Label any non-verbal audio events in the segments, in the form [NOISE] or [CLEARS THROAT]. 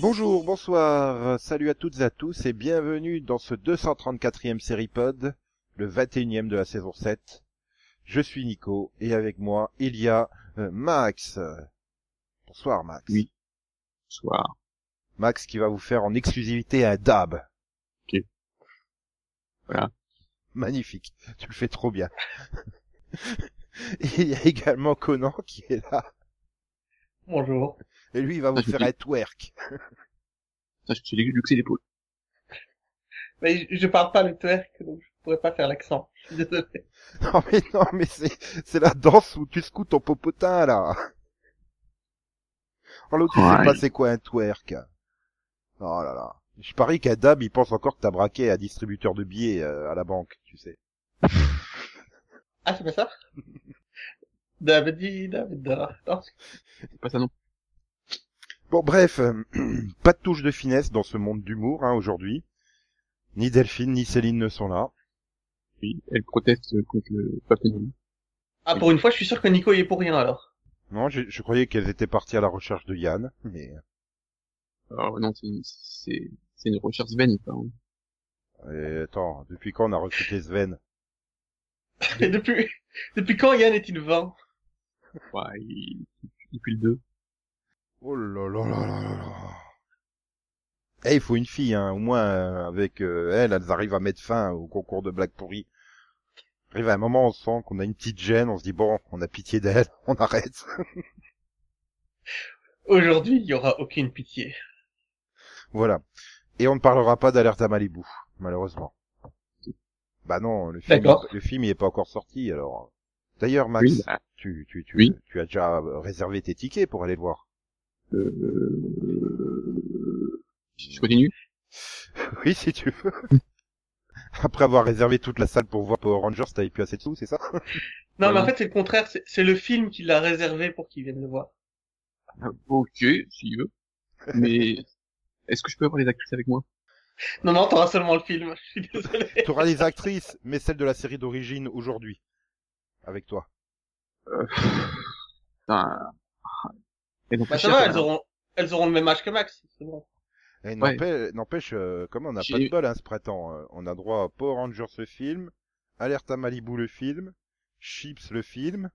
Bonjour, bonsoir, salut à toutes et à tous et bienvenue dans ce 234e série pod, le 21e de la saison 7. Je suis Nico et avec moi il y a euh, Max. Bonsoir Max. Oui. Bonsoir. Max qui va vous faire en exclusivité un dab. Ok. Voilà. Magnifique, tu le fais trop bien. [LAUGHS] et il y a également Conan qui est là Bonjour. et lui il va vous faire un twerk. Ça, je suis luxé l'épaule. Mais je, je parle pas le twerk, donc je pourrais pas faire l'accent. Je suis désolé. [LAUGHS] Non mais non mais c'est c'est la danse où tu secoues ton popotin là. Oh l'autre tu sais Ouais. pas c'est quoi un twerk. Oh là là. Je parie qu'à Dab il pense encore que t'as braqué un distributeur de billets euh, à la banque, tu sais. [LAUGHS] Ah, c'est pas ça? [LAUGHS] David, David, non. C'est pas ça non. Bon bref, euh, [CLEARS THROAT] pas de touche de finesse dans ce monde d'humour hein, aujourd'hui. Ni Delphine ni Céline ne sont là. Oui, elle proteste contre le papillon. Ah, pour une fois, je suis sûr que Nico y est pour rien, alors. Non, je, je croyais qu'elles étaient parties à la recherche de Yann, mais Alors non, c'est c'est c'est une recherche vaine. hein. euh, attends, depuis quand on a recruté Sven? Et [LAUGHS] depuis, depuis quand Yann est-il vain? Ouais, il- depuis le 2. Oh là là là là là là. Eh, il faut une fille, hein. Au moins, euh, avec euh, elle, elles arrivent à mettre fin au concours de blagues pourries. Arrive à un moment, on sent qu'on a une petite gêne, on se dit bon, on a pitié d'elle, [LAUGHS] on arrête. Aujourd'hui, il y aura aucune pitié. voilà. Et on ne parlera pas d'alerte à Malibu, malheureusement. Bah non, le film, le film, il est pas encore sorti, alors. D'ailleurs, Max, Oui, bah, tu, tu, tu, Oui. tu as déjà réservé tes tickets pour aller le voir. euh... Je continue. [LAUGHS] Oui, si tu veux. [LAUGHS] Après avoir réservé toute la salle pour voir Power Rangers, t'avais plus assez de sous, c'est ça? [LAUGHS] Non, mais en fait, c'est le contraire. C'est le film qui l'a réservé pour qu'il vienne le voir. Ah, Ok, s'il veut. Mais est-ce que je peux avoir les actrices avec moi? Non, non, t'auras seulement le film. Je suis désolé. T'auras les actrices, mais celles de la série d'origine aujourd'hui. Avec toi. Putain. Elles ont Bah, pas ça cher, va, elles auront, elles auront le même âge que Max. C'est bon. Et Ouais. n'empêche, euh, comment on n'a pas de bol hein, ce printemps. euh, on a droit à Power Rangers le film, Alerte à Malibu le film, Chips le film.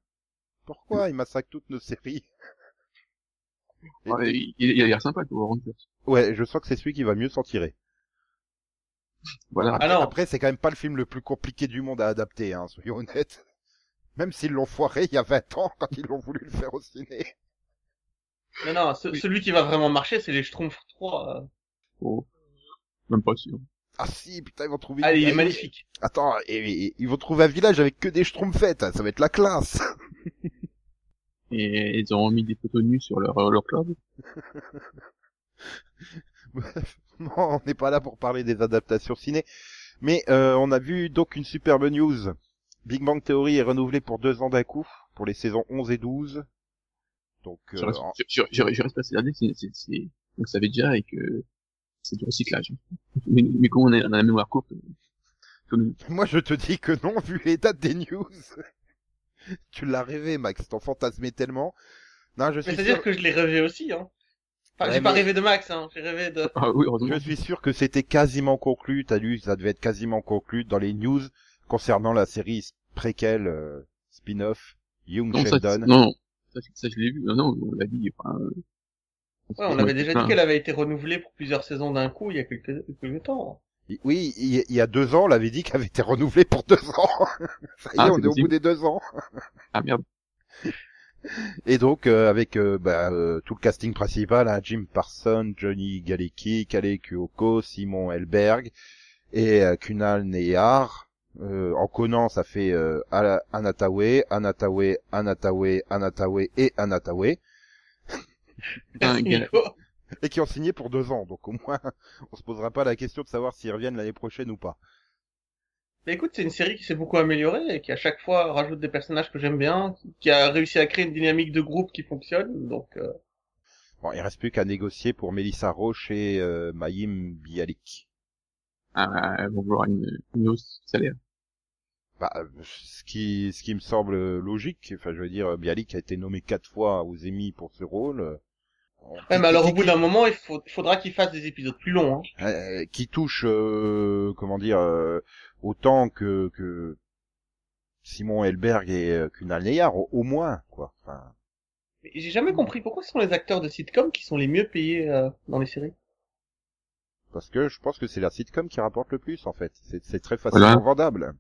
Pourquoi ils massacrent toutes nos séries [LAUGHS] Et- Ouais, il, il a l'air sympa, le Power Rangers. Ouais, je sens que c'est celui qui va mieux s'en tirer. [LAUGHS] Voilà. Non. Après, c'est quand même pas le film le plus compliqué du monde à adapter, hein, soyons honnêtes. Même s'ils l'ont foiré il y a 20 ans [LAUGHS] quand ils l'ont voulu le faire au ciné. Non, non, ce- Oui. celui qui va vraiment marcher, c'est les Schtroumpfs 3. euh. Oh. Même pas sûr. Ah si, putain, ils vont trouver... Ah, il est magnifique. Attends, et, et- ils vont trouver un village avec que des schtroumpfettes, ça va être la classe. [LAUGHS] Et ils ont mis des photos nues sur leur, leur club. [LAUGHS] Bref, non, on n'est pas là pour parler des adaptations ciné. Mais euh, on a vu donc une superbe news. Big Bang Theory est renouvelé pour deux ans d'un coup, pour les saisons 11 et 12. Donc, euh, Je reste, en- je, je, je, je reste passé c'est, c'est, c'est, on savait déjà et que c'est du recyclage. Mais, mais comme on a, on a la mémoire courte, nous. moi je te dis que non, vu les dates des news. [LAUGHS] tu l'as rêvé, Max, t'en fantasmais tellement. Non, je Mais suis c'est-à-dire sûr, que je l'ai rêvé aussi, hein. Enfin, Ouais, j'ai pas rêvé de Max, hein. J'ai rêvé de... Ah oui, heureusement. je suis sûr que c'était quasiment conclu, t'as lu, ça devait être quasiment conclu dans les news concernant la série préquelle, euh, spin-off, Young Non, ça, Sheldon. non, non. Ça, ça, je l'ai vu. Non, non, on l'a dit. Enfin, euh, Ouais, on avait déjà dit qu'elle avait été renouvelée pour plusieurs saisons d'un coup il y a quelques, quelques temps. Oui, il y- a deux ans, on l'avait dit qu'elle avait été renouvelée pour deux ans. [LAUGHS] Ça y est, Ah, on est au bout des deux ans. Ah merde. [LAUGHS] Et donc, euh, avec euh, bah, euh, tout le casting principal, hein, Jim Parsons, Johnny Galecki, Kale Kyoko, Simon Elberg et euh, Kunal Neyar. Euh, en Conan, ça fait euh, Anatawe, Anatawe, Anatawe, Anatawe et Anatawe. [LAUGHS] [LAUGHS] Et qui ont signé pour deux ans. Donc au moins, [LAUGHS] on se posera pas la question de savoir s'ils reviennent l'année prochaine ou pas. Bah écoute, c'est une série qui s'est beaucoup améliorée et qui à chaque fois rajoute des personnages que j'aime bien, qui a réussi à créer une dynamique de groupe qui fonctionne. Donc euh, Bon, il reste plus qu'à négocier pour Melissa Roche et euh, Maïm Bialik. Ah, elles vont vouloir une, une hausse salaire. Bah, ce qui, ce qui me semble logique. Enfin, je veux dire, Bialik a été nommé quatre fois aux Emmy pour ce rôle. Euh, ouais, mais alors au bout d'un moment, il faut, faudra qu'il fasse des épisodes plus longs. Hein. euh, qui touche, euh, comment dire, euh, autant que, que Simon Elberg et euh, Kunal Neyar, au, au moins, quoi. Enfin, Mais J'ai jamais compris pourquoi ce sont les acteurs de sitcom qui sont les mieux payés euh, dans les séries. parce que je pense que c'est la sitcom qui rapporte le plus, en fait. C'est, c'est très facilement Voilà. vendable.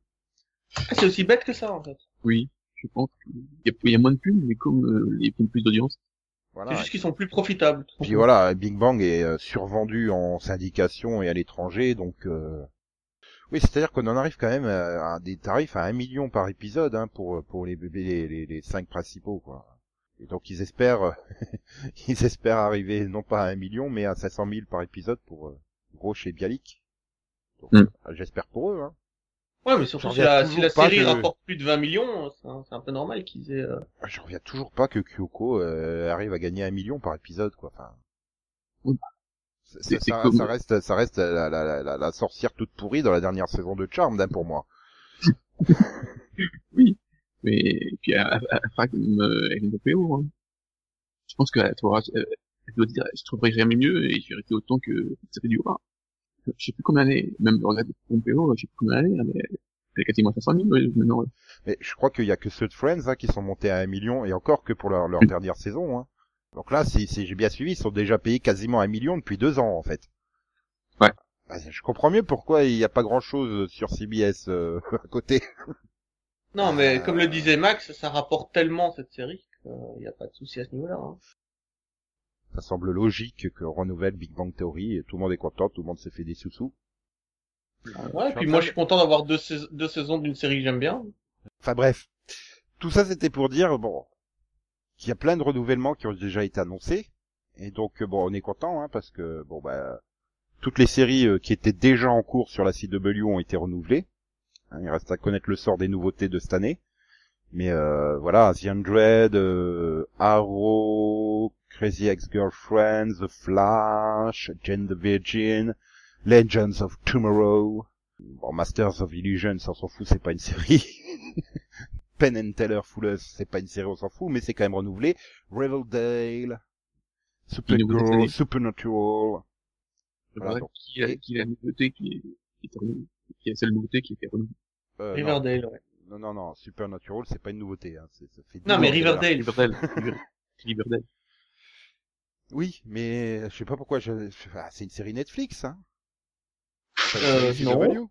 Ah, c'est aussi bête que ça en fait. Oui, je pense qu'il y a, il y a moins de pubs, mais comme euh, les films plus d'audience, Voilà. C'est juste qu'ils sont plus profitables. Puis voilà, Big Bang est euh, survendu en syndication et à l'étranger, donc euh, oui, c'est-à-dire qu'on en arrive quand même à, des tarifs à 1 million par épisode hein, pour pour les bébés les, les, les cinq principaux quoi. Et donc ils espèrent [LAUGHS] ils espèrent arriver non pas à 1 million mais à 500 000 par épisode pour euh, Roche et Bialik. Donc, Mm. euh, J'espère pour eux. Hein. Ouais, mais surtout J'en si reviens la, si la toujours pas série que- rapporte plus de 20 millions, c'est un, peu normal qu'ils aient... euh, Je reviens toujours pas que Kyoko euh, arrive à gagner un million par épisode quoi. Enfin, Oui. ça, ça- comme- ça reste ça reste la, la, la, la- la sorcière toute pourrie dans la dernière saison de Charmed hein, pour moi. [LAUGHS] oui. Mais et puis elle, elle, elle fera comme euh, est PO. Hein. Je pense qu'elle doit, elle, elle doit dire, je trouverai jamais mieux et je rester autant que ça fait du roi. Je sais plus combien est, même regarde Pompeo, je sais plus combien elle est, elle est quasiment à 500 000 euh, maintenant. Mais je crois qu'il y a que ceux de Friends hein, qui sont montés à un million et encore que pour leur, leur Oui. dernière saison. Hein. Donc là, si, si j'ai bien suivi, ils sont déjà payés quasiment un million depuis deux ans en fait. Ouais. Bah, Je comprends mieux pourquoi il n'y a pas grand chose sur CBS euh, [LAUGHS] à côté. Non, mais Euh, comme le disait Max, ça rapporte tellement cette série qu'il n'y a pas de souci à ce niveau-là. Hein. Ça semble logique que renouvelle Big Bang Theory et tout le monde est content, tout le monde s'est fait des sous-sous. Ouais, suis puis moi je suis content d'avoir deux, sais- deux saisons d'une série que j'aime bien. Enfin bref, tout ça c'était pour dire bon qu'il y a plein de renouvellements qui ont déjà été annoncés et donc bon on est content hein, parce que bon bah toutes les séries euh, qui étaient déjà en cours sur la CW ont été renouvelées. Hein, il reste à connaître le sort des nouveautés de cette année. Mais euh, voilà, The Undread, euh, Arrow, Crazy Ex-Girlfriend, The Flash, Jane the Virgin, Legends of Tomorrow, Bon, Masters of Illusion, ça on s'en fout, c'est pas une série. [LAUGHS] Penn and Teller Fullers, c'est pas une série, on s'en fout, mais c'est quand même renouvelé. Riverdale, Supergirl, Supernatural. Voilà, donc, qui, a, et- qui a la nouveauté qui est, qui est renouvelée, qui est celle nouveauté qui était renouvelée. euh, non, Riverdale, ouais. non, non, non, Supernatural, c'est pas une nouveauté, hein. c'est- ça fait Non, mais. Riverdale. Riverdale. River- Riverdale. [LAUGHS] Oui, mais je sais pas pourquoi je... ah, c'est une série Netflix, hein. Euh, non. CW.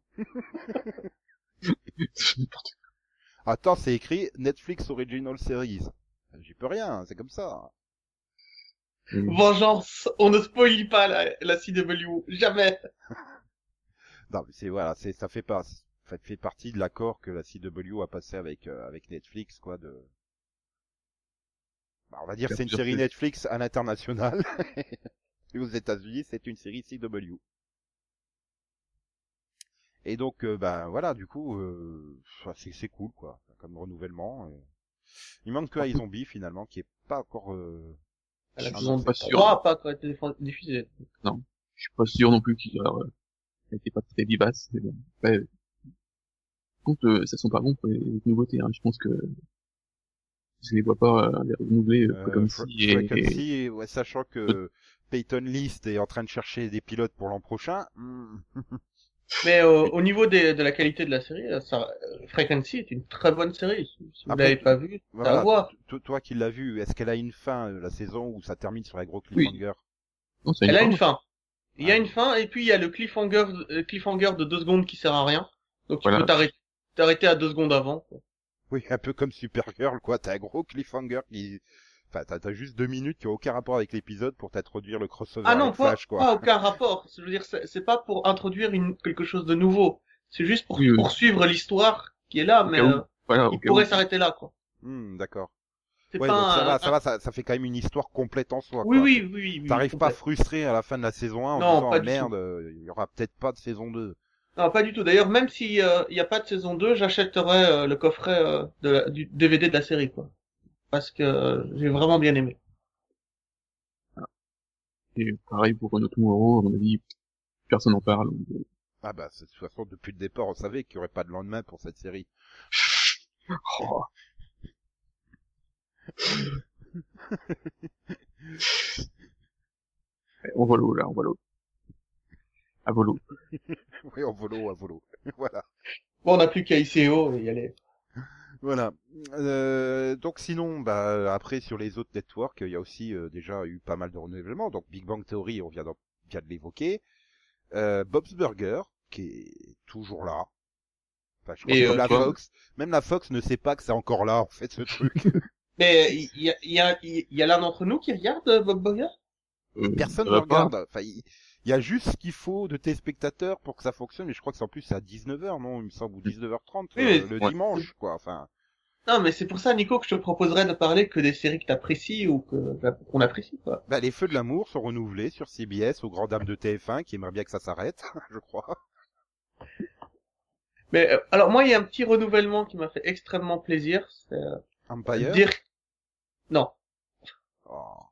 Attends, c'est écrit Netflix Original Series. J'y peux rien, c'est comme ça. Vengeance, on ne spoil pas la, la CW, jamais. [LAUGHS] Non, mais c'est voilà, c'est ça fait pas, ça fait partie de l'accord que la CW a passé avec euh, avec Netflix, quoi. De, Bah, on va dire que c'est une série Netflix à l'international. [LAUGHS] Et aux États-Unis, c'est une série CW. Et donc, euh, ben voilà, du coup, euh, c'est c'est cool, quoi, comme renouvellement. et- Il manque que iZombie finalement, qui est pas encore. euh, La Ah, saison non, pas 3 sûr. pas diffusée. Je suis pas sûr non plus qu'il euh, était pas très vivace. Mais bon. Euh, contre, euh, ça sent pas bon pour les nouveautés. Hein. Je pense que je les vois pas euh, les renouveler euh, euh, comme Fre- si. Et, et- Frequency, ouais, sachant que Peyton List est en train de chercher des pilotes pour l'an prochain. hmm, [LAUGHS] Mais euh, au niveau des, de la qualité de la série, ça, Frequency est une très bonne série. Si vous Après, l'avez pas vue, Voilà, voir. to- toi qui l'as vu, est-ce qu'elle a une fin la saison ou ça termine sur un gros cliffhanger? Non, c'est Elle a une fin. Il y a Ah. une fin et puis il y a le cliffhanger, cliffhanger de deux secondes qui sert à rien. Donc tu Voilà. peux t'arrêter, t'arrêter à deux secondes avant. quoi. Oui, un peu comme Supergirl, quoi. T'as un gros cliffhanger qui... Enfin, t'as juste deux minutes qui ont aucun rapport avec l'épisode pour t'introduire le crossover Ah non, avec pas, Flash, quoi. pas aucun rapport. Je veux dire, c'est pas pour introduire une, quelque chose de nouveau. C'est juste pour Oui, oui. poursuivre l'histoire qui est là, mais où. euh, Voilà, il pourrait s'arrêter là, quoi. Hmm, D'accord. C'est Ouais, donc ça un- va, ça un- va, ça, ça fait quand même une histoire complète en soi, Oui, quoi. oui, oui, oui. T'arrives pas frustré à la fin de la saison 1 en Non, disant pas ah, du merde, euh, il y aura peut-être pas de saison 2. Non, pas du tout. D'ailleurs, même s'il n'y a pas de saison 2, j'achèterais euh, le coffret euh, de la- du DVD de la série, quoi. Parce que euh, j'ai vraiment bien aimé. Et pareil pour notre Tomorrow, à mon avis, personne n'en parle. euh, Ah bah, de toute façon, depuis le départ, on savait qu'il y aurait pas de lendemain pour cette série. oh. [LAUGHS] On volo, là, on volo. À volo. [LAUGHS] Oui, en volo, à volo. [LAUGHS] voilà. Bon, on n'a plus qu'à ICO et y aller. Voilà. Euh, donc sinon, bah après sur les autres networks, il y a aussi euh, déjà eu pas mal de renouvellements. Donc Big Bang Theory, on vient, de l'évoquer. Euh, Bob's Burger, qui est toujours là. Enfin, je crois que euh, comme la Fox, même la Fox ne sait pas que c'est encore là en fait ce truc. [LAUGHS] Mais il y a, il y a, il y a l'un d'entre nous qui regarde euh, Bob Burger? Euh, Personne ne regarde. Enfin, il il y a juste ce qu'il faut de téléspectateurs pour que ça fonctionne. Et je crois que c'est en plus à 19h, non Il me semble ou 19h30 Oui, euh, le ouais. dimanche, quoi. Enfin, Non, mais c'est pour ça, Nico, que je te proposerais de parler que des séries que t'apprécies ou que qu'on apprécie, quoi. bah, les Feux de l'amour sont renouvelés sur CBS aux Grand Dames de TF1 qui aimerait bien que ça s'arrête, [LAUGHS] je crois. Mais euh, alors moi, il y a un petit renouvellement qui m'a fait extrêmement plaisir. C'est euh, Empire? Dirk. Non, Oh.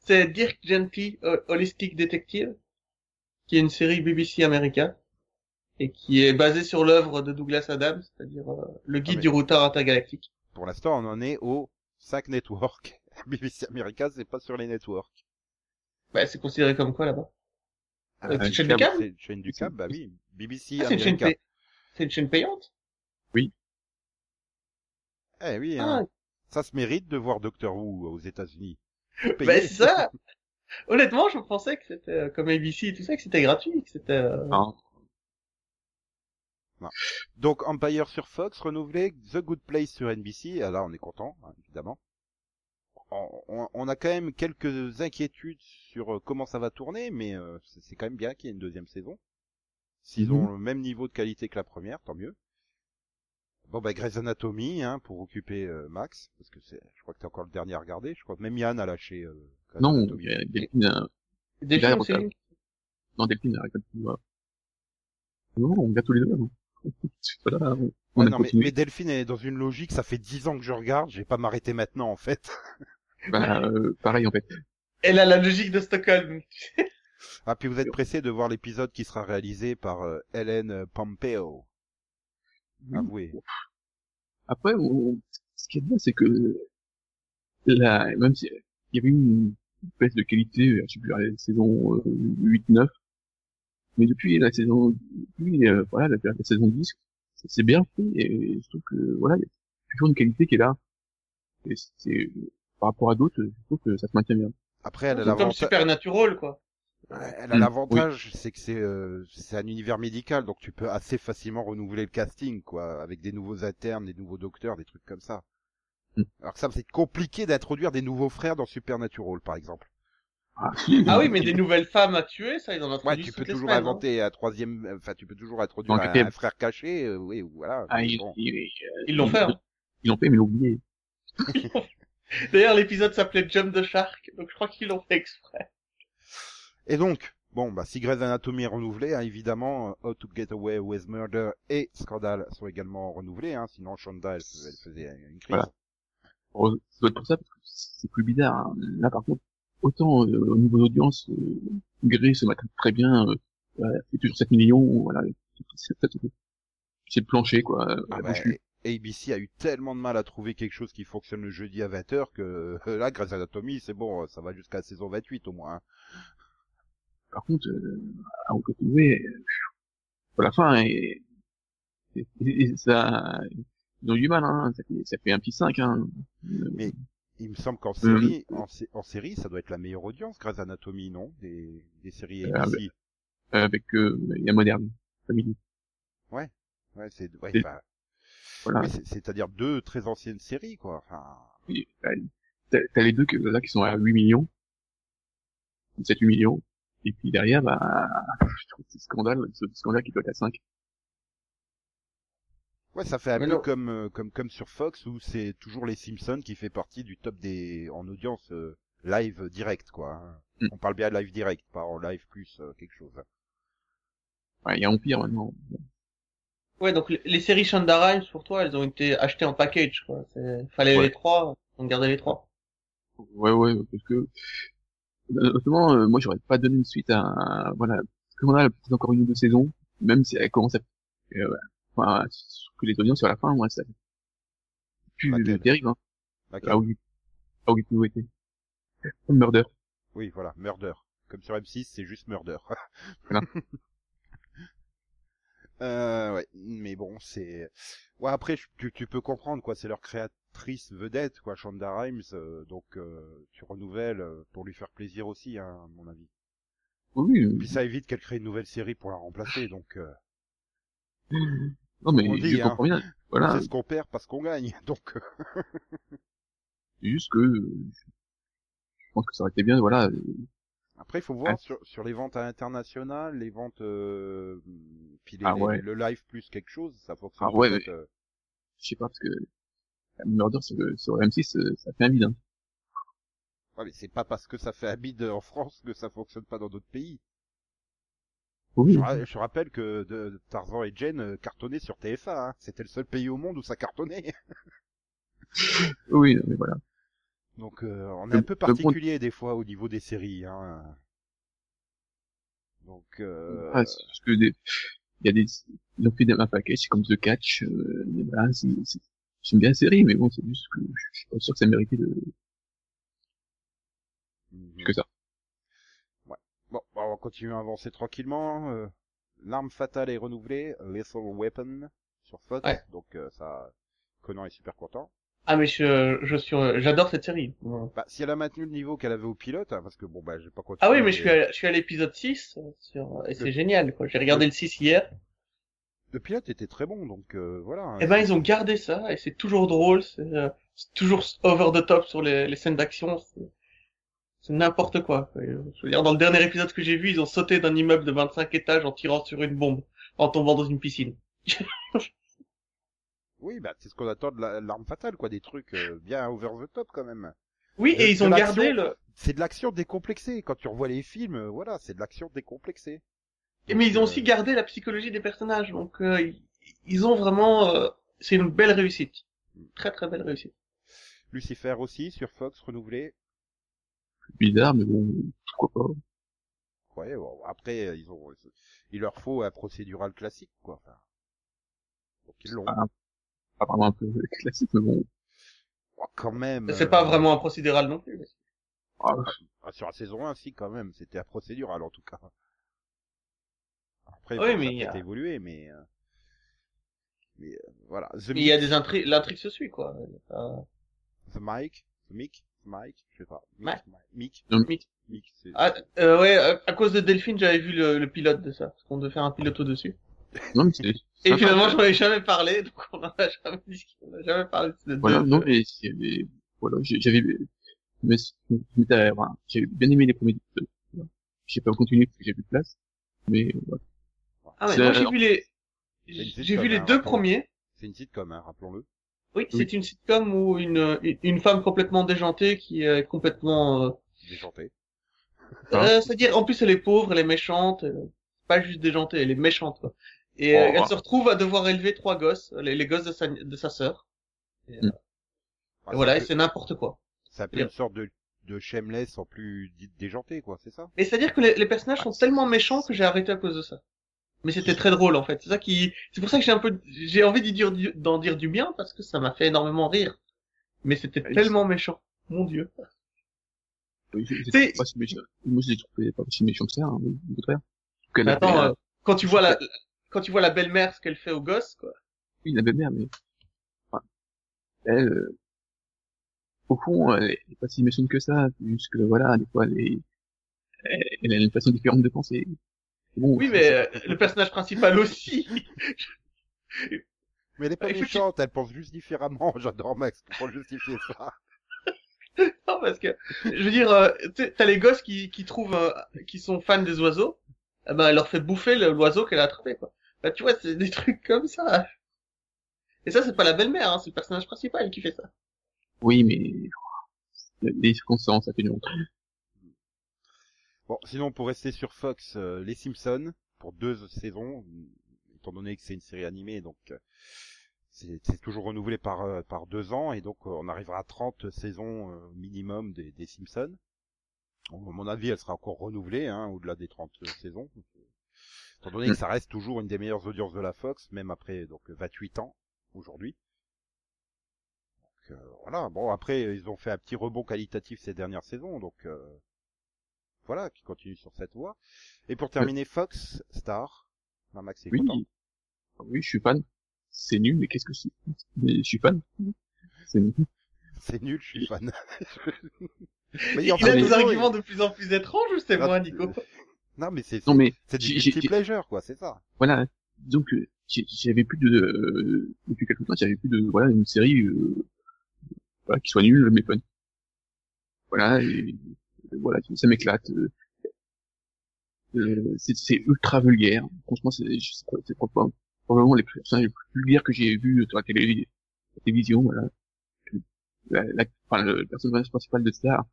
c'est Dirk Gently Ho- Holistic Detective, qui est une série BBC américaine et qui est basée sur l'œuvre de Douglas Adams, c'est-à-dire euh, le guide mais- du routard intergalactique. Pour l'instant, on en est au 5 networks. [LAUGHS] BBC America, c'est pas sur les networks. Bah, c'est considéré comme quoi là-bas? Ah, Euh, bah, c'est une chaîne de câble, câble? C'est une chaîne du câble, bah oui. BBC Ah, c'est une chaîne America. pay- C'est une chaîne payante? Eh oui, Ah, hein. ça se mérite de voir Doctor Who aux États-Unis. [LAUGHS] bah c'est ça. Honnêtement, je pensais que c'était euh, comme ABC et tout ça, que c'était gratuit, que c'était. euh, Ah, Donc Empire sur Fox renouvelé, The Good Place sur NBC. Ah, là, on est content, hein, évidemment. On, on- on a quand même quelques inquiétudes sur euh, comment ça va tourner, mais euh, c'est quand même bien qu'il y ait une deuxième saison. S'ils ont le même niveau de qualité que la première, tant mieux. Bon bah Grey's Anatomy, hein, pour occuper euh, Max, parce que c'est, je crois que t'es encore le dernier à regarder. Je crois que même Yann a lâché. Euh, Non, euh, Delphine, euh, Là, c'est peut- une- non, Delphine, arrête pas. Non, on regarde tous les deux, [LAUGHS] non. Voilà, on, on Ouais, a non, mais, Delphine est dans une logique, ça fait dix ans que je regarde, je vais pas m'arrêter maintenant en fait. [LAUGHS] Bah, euh, pareil, en fait. Elle a la logique de Stockholm. Ah, puis vous êtes pressé de voir l'épisode qui sera réalisé par euh, Helen Pompeo. Avouez. Après, on- ce qui est bien, c'est que la, même si il y avait eu une baisse de qualité, euh, je sais plus, la saison euh, 8-9, mais depuis la saison, depuis, euh, voilà, la, la saison 10, ça s'est bien fait, et je trouve que, voilà, il y a toujours une qualité qui est là. Et c'est, par rapport à d'autres, je trouve que ça se maintient bien. Après, elle a C'est comme l'avantage, Supernatural, quoi. elle a Mm, l'avantage, c'est que c'est euh, c'est un univers médical, donc tu peux assez facilement renouveler le casting, quoi, avec des nouveaux internes, des nouveaux docteurs, des trucs comme ça. Mm. Alors que ça, c'est compliqué d'introduire des nouveaux frères dans Supernatural, par exemple. Ah, Ah oui, mais des nouvelles femmes à tuer, ça, ils en Ouais, introduisent tu peux toujours semaines, hein. inventer un troisième, enfin, tu peux toujours introduire un, un frère caché, euh, oui, ou voilà. Ah, ils, l'ont fait, hein. Ils l'ont fait, mais ils l'ont oublié. [LAUGHS] D'ailleurs, l'épisode s'appelait Jump the Shark, donc je crois qu'ils l'ont fait exprès. Et donc, bon, bah, si Grey's Anatomy est renouvelé, hein, évidemment, euh, How to Get Away with Murder et Scandal sont également renouvelés, hein, sinon Shonda, elle, fais- elle faisait une crise. Voilà. Être pour ça, parce que c'est plus bizarre. hein. Là, par contre, autant euh, au niveau d'audience, euh, Grey se matraque très bien, euh, voilà, c'est toujours 7 millions, voilà. C'est le plancher, quoi. euh, Ah la bah. ABC a eu tellement de mal à trouver quelque chose qui fonctionne le jeudi à 20h que euh, là, Grey's Anatomy, c'est bon, ça va jusqu'à la saison 28 au moins. hein. Par contre, euh, à continuer, euh, pour la fin, et, et, et ça, ils ont du mal, hein. Ça fait, ça fait un petit 5, hein. Euh, Mais il me semble qu'en Mm. série, en, en série, ça doit être la meilleure audience, Grey's Anatomy, non? Des, des séries Euh, ABC. avec, euh, il y a moderne, famille. Ouais, c'est, ouais, enfin, Voilà. oui, c'est- c'est-à-dire deux très anciennes séries, quoi. Enfin, bah, T'as les deux là qui sont à 8 millions, 7-8 millions, et puis derrière, bah, je trouve que c'est scandale, ce scandale qui doit être à 5. Ouais, ça fait un Mais peu non. comme euh, comme comme sur Fox où c'est toujours les Simpsons qui fait partie du top des en audience euh, live direct quoi. hein. Mm. On parle bien de live direct, pas en live plus euh, quelque chose. Enfin, il y a Empire maintenant. Ouais, donc les, séries Shonda Rhimes, pour toi, elles ont été achetées en package, quoi. C'est- Fallait Ouais. les trois, on gardait les trois. Ouais, ouais, parce que honnêtement, euh, moi j'aurais pas donné une suite à voilà, parce qu'on a peut-être encore une ou deux saisons, même si elle commence à euh, ouais. Enfin, que les audiences sur la fin, moi ça plus Laquelle terrible. Hein. Laquelle Ah oui, ah oui, oui, oui. Murder. Oui, voilà, Murder. Comme sur M6, c'est juste Murder. [LAUGHS] Voilà. euh, ouais, mais bon, c'est... Ouais, après, tu, tu peux comprendre, quoi, c'est leur créatrice vedette, quoi, Shonda Rhimes, euh, donc euh, tu renouvelles euh, pour lui faire plaisir aussi, hein, à mon avis. Oui, oui. Puis ça évite qu'elle crée une nouvelle série pour la remplacer, donc euh, [LAUGHS] non mais on dit, je hein. comprends bien. Voilà, c'est ce qu'on perd parce qu'on gagne, [LAUGHS] donc... euh, c'est juste que je pense que ça aurait été bien, voilà. euh, Après, il faut voir sur, sur les ventes à l'international, les ventes, euh, puis les, Ah les- le live plus quelque chose, ça fonctionne. Ah ouais, peut-être, euh, Je sais pas parce que Murder sur, sur M6, euh, ça fait un vide. Hein. Ouais, mais c'est pas parce que ça fait un bid en France que ça fonctionne pas dans d'autres pays. Oui, Je, ra- je rappelle que de, Tarzan et Jen euh, cartonnaient sur TF1. Hein. C'était le seul pays au monde où ça cartonnait. [LAUGHS] oui, mais voilà. Donc euh, on est Le- un peu point- particulier des fois au niveau des séries. Hein. Donc euh, Ah, parce que des, il y a des, ils ont fait un package comme The Catch, euh, voilà, j'aime bien la série, mais bon, c'est juste que je suis pas sûr que ça méritait de, mhm. que ça. Continuer à avancer tranquillement. Euh, L'arme fatale est renouvelée, Lethal Weapon sur Fox. Ouais. Donc euh, ça, Conan est super content. Ah mais je, je suis, j'adore cette série. Bah, si elle a maintenu le niveau qu'elle avait au pilote, hein, parce que bon bah j'ai pas continué. Ah oui, mais je suis à, je suis à l'épisode 6, euh, sur, et c'est génial, quoi. J'ai regardé le 6 hier. Le pilote était très bon, donc euh, voilà. hein. Eh ben, ils ont gardé ça, et c'est toujours drôle, c'est, euh, c'est toujours over the top sur les, les scènes d'action, c'est, n'importe quoi. Je veux dire, dans le dernier épisode que j'ai vu, ils ont sauté d'un immeuble de 25 étages en tirant sur une bombe, en tombant dans une piscine. [LAUGHS] Oui, bah c'est ce qu'on attend de la- l'arme fatale, quoi, des trucs euh, bien over the top quand même. Oui, et ils ont gardé le, C'est de l'action décomplexée. Quand tu revois les films, euh, voilà, c'est de l'action décomplexée. Et mais ils ont aussi euh, gardé la psychologie des personnages, donc ils, ont vraiment, c'est une belle réussite, très très belle réussite. Lucifer aussi sur Fox renouvelé. Bizarre, mais bon, pourquoi pas. Ouais, bon, après euh, ils ont, il leur faut un procédural classique, quoi. Enfin, donc ils l'ont. Ah, Pas vraiment un peu classique, mais bon. Oh, quand même. C'est euh, pas vraiment un procédural non plus. mais- Ah, ah, sur la saison 1, si quand même, c'était un procédural en tout cas. Après, Oui, bon, mais ça a évolué, mais euh, mais euh, voilà. The Il y a des intrigues, l'intrigue se suit quoi. Euh, The Mike, The Mick, Mike, je sais pas. Mick, Mike. Mick, Non, Mick. Mick, c'est Ah, euh, ouais, à, cause de Delphine, j'avais vu le, le pilote de ça, parce qu'on devait faire un pilote au-dessus. non, mais c'est, [LAUGHS] Et sympa, finalement, j'en avais jamais parlé, donc on en a jamais dit, on a jamais parlé de Voilà, de- non, mais c'est- mais voilà, j'ai- j'avais, mais euh, voilà, j'ai bien aimé les premiers épisodes. Voilà. J'ai pas continué parce que j'ai plus de place, mais voilà. Ah, mais moi, j'ai vu les, j'ai vu les deux premiers. c'est une sitcom, hein, rappelons-le. Oui, c'est une sitcom où une, une- femme complètement déjantée qui est complètement, euh, Déjanté. Hein euh, c'est-à-dire, en plus, elle est pauvre, elle est méchante, elle est pas juste déjantée, elle est méchante, quoi. Et euh, Oh. elle se retrouve à devoir élever trois gosses, les, les gosses de sa, de sa sœur. Et, euh, Mm. Ah, et voilà, et c'est n'importe quoi. c'est un peu Bien. une sorte de de shameless en plus déjanté, quoi, c'est ça? Mais c'est-à-dire que les, les personnages sont tellement méchants que j'ai arrêté à cause de ça. Mais c'était très drôle en fait. C'est ça qui, c'est pour ça que j'ai un peu, j'ai envie d'y dire du- d'en dire du bien parce que ça m'a fait énormément rire. Mais c'était Oui, tellement méchant, mon dieu. Oui, C'est- pas si méchant. Moi, je l'ai trouvé pas si méchant que ça, hein, au contraire. Mais attends, euh, quand tu vois la, quand tu vois la belle-mère ce qu'elle fait aux gosses, quoi. Oui, la belle-mère, mais enfin, elle, euh, au fond, elle est pas si méchante que ça. C'est juste que voilà, des fois, elle, est... elle a une façon différente de penser. Bon, Oui, mais euh, le personnage principal aussi. [LAUGHS] Mais elle est pas tu- méchante, elle pense juste différemment. [LAUGHS] J'adore Max pour justifier ça. [LAUGHS] non, parce que, je veux dire, euh, tu sais, t'as les gosses qui, qui trouvent, euh, qui sont fans des oiseaux. Eh ben, elle leur fait bouffer l'oiseau qu'elle a attrapé, quoi. Bah, tu vois, c'est des trucs comme ça. Et ça, c'est pas la belle-mère, hein, c'est le personnage principal qui fait ça. oui, mais les circonstances atténuantes. Bon, sinon pour rester sur Fox, euh, les Simpsons pour deux saisons, étant donné que c'est une série animée, donc euh, c'est toujours renouvelé par euh, par deux ans et donc on arrivera à 30 saisons minimum des, des Simpsons. À mon avis, elle sera encore renouvelée hein, au-delà des 30 saisons. Étant donné que ça reste toujours une des meilleures audiences de la Fox, même après donc 28 ans aujourd'hui. Donc, voilà. Bon après ils ont fait un petit rebond qualitatif ces dernières saisons, donc voilà, qui continue sur cette voie. Et pour terminer, Fox Star. Non, Max est Oui, content. oui, je suis fan. C'est nul, mais qu'est-ce que c'est? Mais Je suis fan. C'est nul. C'est nul, je suis fan. [LAUGHS] Il, Mais en a des arguments de plus en plus étranges ou c'est Ah, moi, Nico? [LAUGHS] Non, mais c'est Non, mais c'est du guilty pleasure, quoi, c'est ça. voilà. Donc euh, j'avais plus de euh, depuis quelque temps, j'avais plus de voilà une série euh, voilà qui soit nulle mais fun. Voilà, et, euh, voilà, ça m'éclate. euh, euh, c'est ultra vulgaire. Franchement, c'est pas, probablement les personnages les plus vulgaires que j'ai vus sur la, télé, la télévision. Voilà. La, la, enfin, le personnage principal de Star,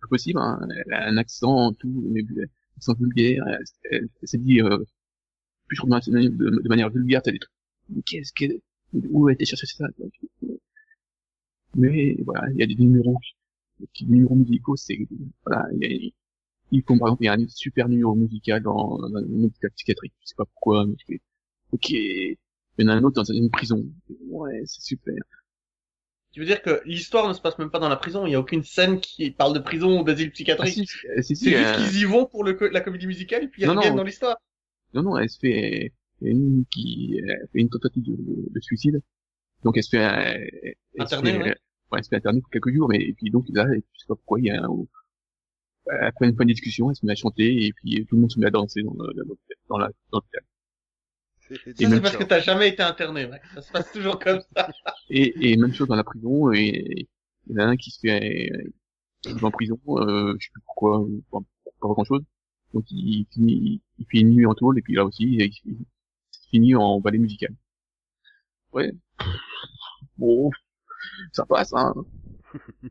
c'est possible, hein, elle a un accent, tout, mais accent vulgaire. Elle, elle, elle s'est dit euh, plus de, de, de manière vulgaire, t'as des trucs. Qu'est-ce que, où a été ça? Mais voilà, il y a des numéros, des petits numéros musicaux, c'est, voilà, il y a, font, par exemple, il y a un super numéro musical dans, dans un hôpital psychiatrique, je sais pas pourquoi, mais je fais, ok, il y en a un autre dans une prison. Ouais, c'est super. Tu veux dire que l'histoire ne se passe même pas dans la prison, il y a aucune scène qui parle de prison ou d'asile Ah, psychiatrique. si, si, si, C'est juste euh, qu'ils y vont pour le, la comédie musicale et puis ils reviennent dans l'histoire. Non, non, elle se fait, une qui elle fait une tentative de, de suicide. Donc elle se fait, euh, elle se fait, ouais. Ouais, fait interner pour quelques jours, mais et puis donc là, je sais pas pourquoi, il y a un, après une fin de discussion, elle se met à chanter et puis tout le monde se met à danser dans, le- dans la, dans Et Ça, c'est parce que t'as jamais été interné, mec. Ça se passe toujours comme ça. [LAUGHS] Et, et même chose dans la prison, et il y en a un qui se fait, euh, en prison, euh, je sais plus pourquoi, pas, pas grand chose. Donc il finit, il fait une nuit en tôle, et puis là aussi, il, il finit en ballet musical. Ouais. Bon, ça passe, hein. [LAUGHS]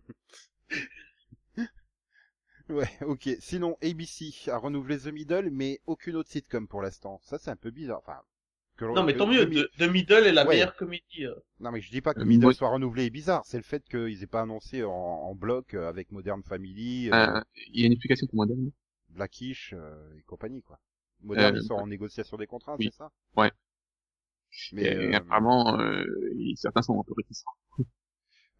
Ouais, ok. Sinon, ABC a renouvelé The Middle, mais aucune autre sitcom pour l'instant. Ça, c'est un peu bizarre. Enfin, que Non, mais tant mieux. The The, Middle est la Ouais. meilleure comédie. euh. Non, mais je dis pas que Middle moi- soit renouvelé est bizarre. C'est le fait qu'ils aient pas annoncé en, en bloc euh, avec Modern Family, euh, Euh, il y a une explication pour moi dernier. Blackish euh, et compagnie, quoi. Modern, Euh, ils sont en négociation des contrats, oui. c'est ça? Ouais. Mais, et euh, apparemment, euh, certains sont un peu réticents.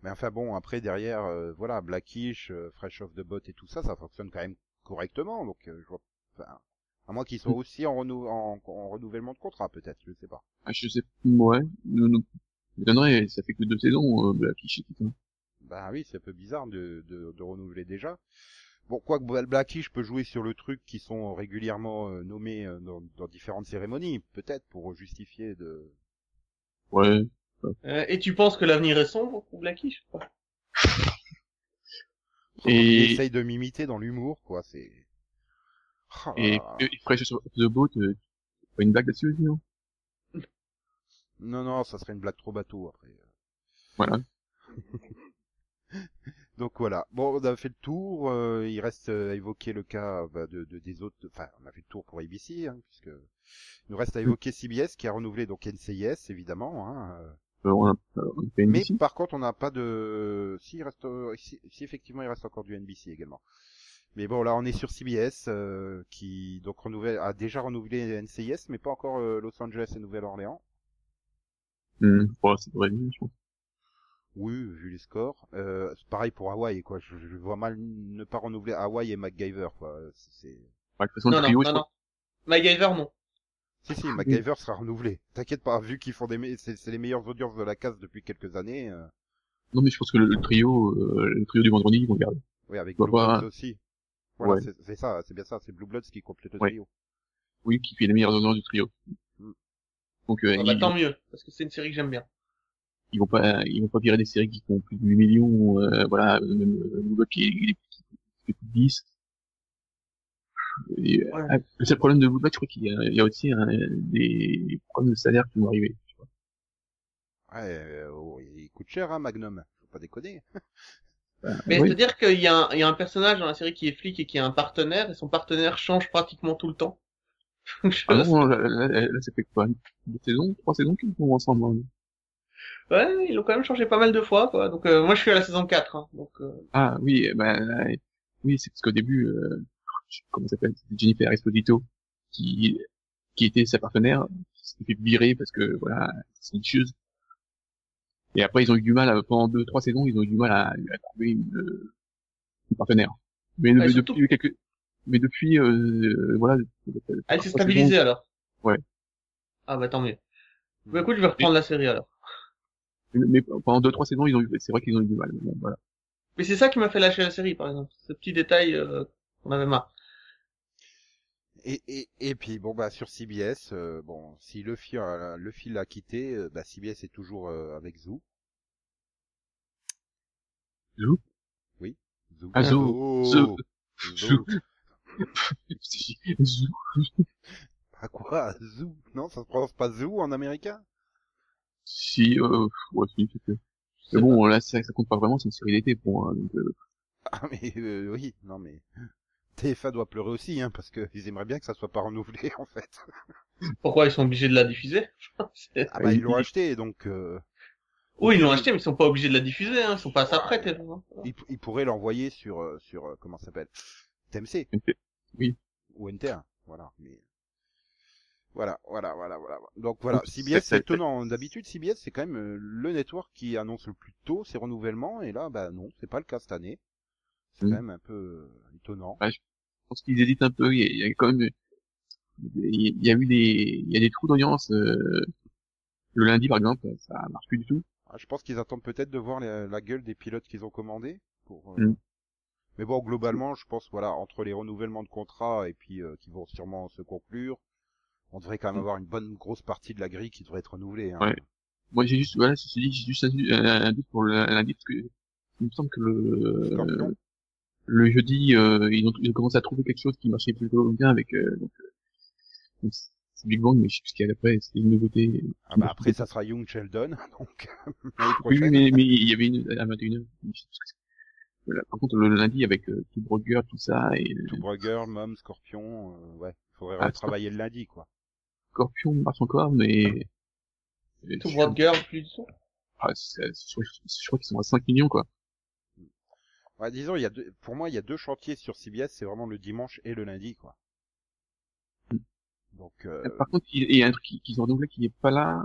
Mais enfin bon, après derrière, euh, voilà, Blackish, euh, Fresh Off the Boat et tout ça, ça fonctionne quand même correctement. Donc euh, je vois, enfin, à moins qu'ils soient aussi en, renou en, en renouvellement de contrat, peut-être, je sais pas. Ah, je sais, ouais, nous, nous, m'étonnerait, ça fait que deux saisons, euh, Blackish et tout ça. Bah oui, c'est un peu bizarre de, de, de renouveler déjà. Bon, quoique Blackish peut jouer sur le truc qui sont régulièrement euh, nommés euh, dans, dans différentes cérémonies, peut-être pour justifier de. Ouais. Euh, et tu penses que l'avenir est sombre pour ou pas [LAUGHS] Il Et, essaye de m'imiter dans l'humour, quoi. C'est. Oh et, Fresh sur the Boat, euh, pas une blague là-dessus aussi, non? Non, non, ça serait une blague trop bateau après. Voilà. [LAUGHS] Donc voilà. Bon, on a fait le tour. euh, il reste à évoquer le cas bah, de, de- des autres. Enfin, on a fait le tour pour ABC, hein, puisque il nous reste à évoquer CBS qui a renouvelé donc NCIS évidemment. Hein, on a, euh, on a fait une mais par contre, on n'a pas de. Si, il reste. euh, Si, si, effectivement, il reste encore du NBC également. Mais bon, là, on est sur CBS euh, qui donc renouvelle, a déjà renouvelé NCIS, mais pas encore euh, Los Angeles et Nouvelle-Orléans. Hum, ouais, c'est vrai, je pense. Oui, vu les scores. Euh, c'est pareil pour Hawaï, quoi. Je, je vois mal ne pas renouveler Hawaï et MacGyver, quoi. C'est, Ouais, de toute façon, Non, le non, non, non. MacGyver, non. Si, si, MacGyver sera renouvelé. T'inquiète pas, vu qu'ils font des, me- c'est, c'est les meilleures audiences de la case depuis quelques années. euh, non, mais je pense que le, le trio, euh, le trio du vendredi, ils vont le garder. Oui, avec Blue Bloods aussi. Voilà, ouais. c'est, c'est ça, c'est bien ça, c'est Blue Bloods qui complète le Ouais. trio. Oui, qui fait les meilleures audiences du trio. Mm. Donc, euh, Ah bah, ils, tant mieux, parce que c'est une série que j'aime bien. ils vont pas, ils vont pas virer des séries qui font plus de 8 millions, euh, voilà, même euh, Google qui, qui, qui fait plus de 10. Et, euh, Ouais. ah, le seul problème de Google, je crois qu'il y a, il y a aussi hein, des problèmes de salaire qui vont arriver. tu vois. Ouais, euh, oh, il coûte cher, hein, Magnum. Faut pas déconner. Mais Oui. c'est-à-dire qu'il y, a un- il y a un personnage dans la série qui est flic et qui a un partenaire, et son partenaire change pratiquement tout le temps. [LAUGHS] Ah non, là, là, là, là, ça fait quoi Deux saisons Trois saisons qu'ils font ensemble hein. Ouais, ils l'ont quand même changé pas mal de fois, quoi. Donc euh, moi je suis à la saison 4, hein, donc euh, Ah oui, bah, là, oui, c'est parce qu'au début, euh, comment ça s'appelle, c'était Jennifer Esposito qui qui était sa partenaire, qui s'est fait virer parce que voilà, c'est une chose. Et après, ils ont eu du mal, à, pendant deux, trois saisons, ils ont eu du mal à, à trouver une, une partenaire. Mais, mais surtout- depuis quelques, mais depuis, euh, voilà. elle s'est stabilisée alors? Ouais. Ah bah tant mieux. Bah écoute, je vais reprendre la série alors. Mais, mais pendant deux, trois saisons, ils ont eu, c'est vrai qu'ils ont eu du mal. Bon, voilà. Mais c'est ça qui m'a fait lâcher la série, par exemple. Ce petit détail euh, qu'on avait marre. Et, et, et puis bon bah sur CBS, euh, bon si le fil le fil l'a quitté, euh, bah CBS est toujours euh, avec Zoo. Zou Oui. Zoo. Ah, Zoo. Zoo. Zou. Zoo. Zou. Ah [LAUGHS] quoi Zoo Non, ça se prononce pas Zoo en américain? Si, euh, ouais, si, c'est bon, là, que ça compte pas vraiment, c'est une série d'été pour moi. Donc, euh, Ah mais euh, oui, non mais TF1 doit pleurer aussi hein parce que ils aimeraient bien que ça soit pas renouvelé [LAUGHS] en fait. Pourquoi ils sont obligés de la diffuser Ah bah [LAUGHS] ils l'ont acheté donc euh, Oui, ils l'ont acheté, mais ils sont pas obligés de la diffuser. Hein. Ils sont pas à ça près, TF1, hein. ils, ils pourraient l'envoyer sur euh, sur euh, comment ça s'appelle TMC oui. ou NT1, voilà. Mais voilà, voilà, voilà, voilà. Donc voilà, CBS c'est- étonnant. D'habitude CBS c'est quand même euh, le network qui annonce le plus tôt ses renouvellements et là bah non, c'est pas le cas cette année. C'est quand même un peu euh, étonnant. je pense qu'ils hésitent un peu. Il y a, il y a quand même, il y a eu des, il y a des trous d'audience. euh, le lundi, par exemple, ça marche plus du tout. Ah, je pense qu'ils attendent peut-être de voir la, la gueule des pilotes qu'ils ont commandés. Pour, euh, Mm. Mais bon, globalement, je pense, voilà, entre les renouvellements de contrats et puis euh, qui vont sûrement se conclure, on devrait quand même Mm. avoir une bonne grosse partie de la grille qui devrait être renouvelée. Hein. Ouais. Moi, j'ai juste, voilà, ceci dit, j'ai juste un, un doute pour le lundi parce que il me semble que le, Scorpion. Le jeudi, euh, ils, ont, ils ont commencé à trouver quelque chose qui marchait plutôt bien avec, euh, donc, euh, donc, c'est Big Bang, mais je sais plus ce qu'il y a après, c'est une nouveauté. Ah bah après, ça sera Young Sheldon, [LAUGHS] donc [LAUGHS] Oui, mais, mais il y avait une à 21h. Voilà. Par contre, le lundi avec euh, tout Brugger, tout ça, et Two Brugger, Mom, Scorpion, euh, ouais, faudrait Ah, retravailler le lundi, quoi. Scorpion marche encore, mais... je- Broad Girl, plus du tout. ah, c'est- je, crois- je crois qu'ils sont à 5 millions, quoi. Ouais, disons, il y a deux, pour moi, il y a deux chantiers sur CBS, c'est vraiment le dimanche et le lundi, quoi. Mm. Donc, euh, Par contre, il y a un truc qui- qu'ils ont renouvelé qui est pas là,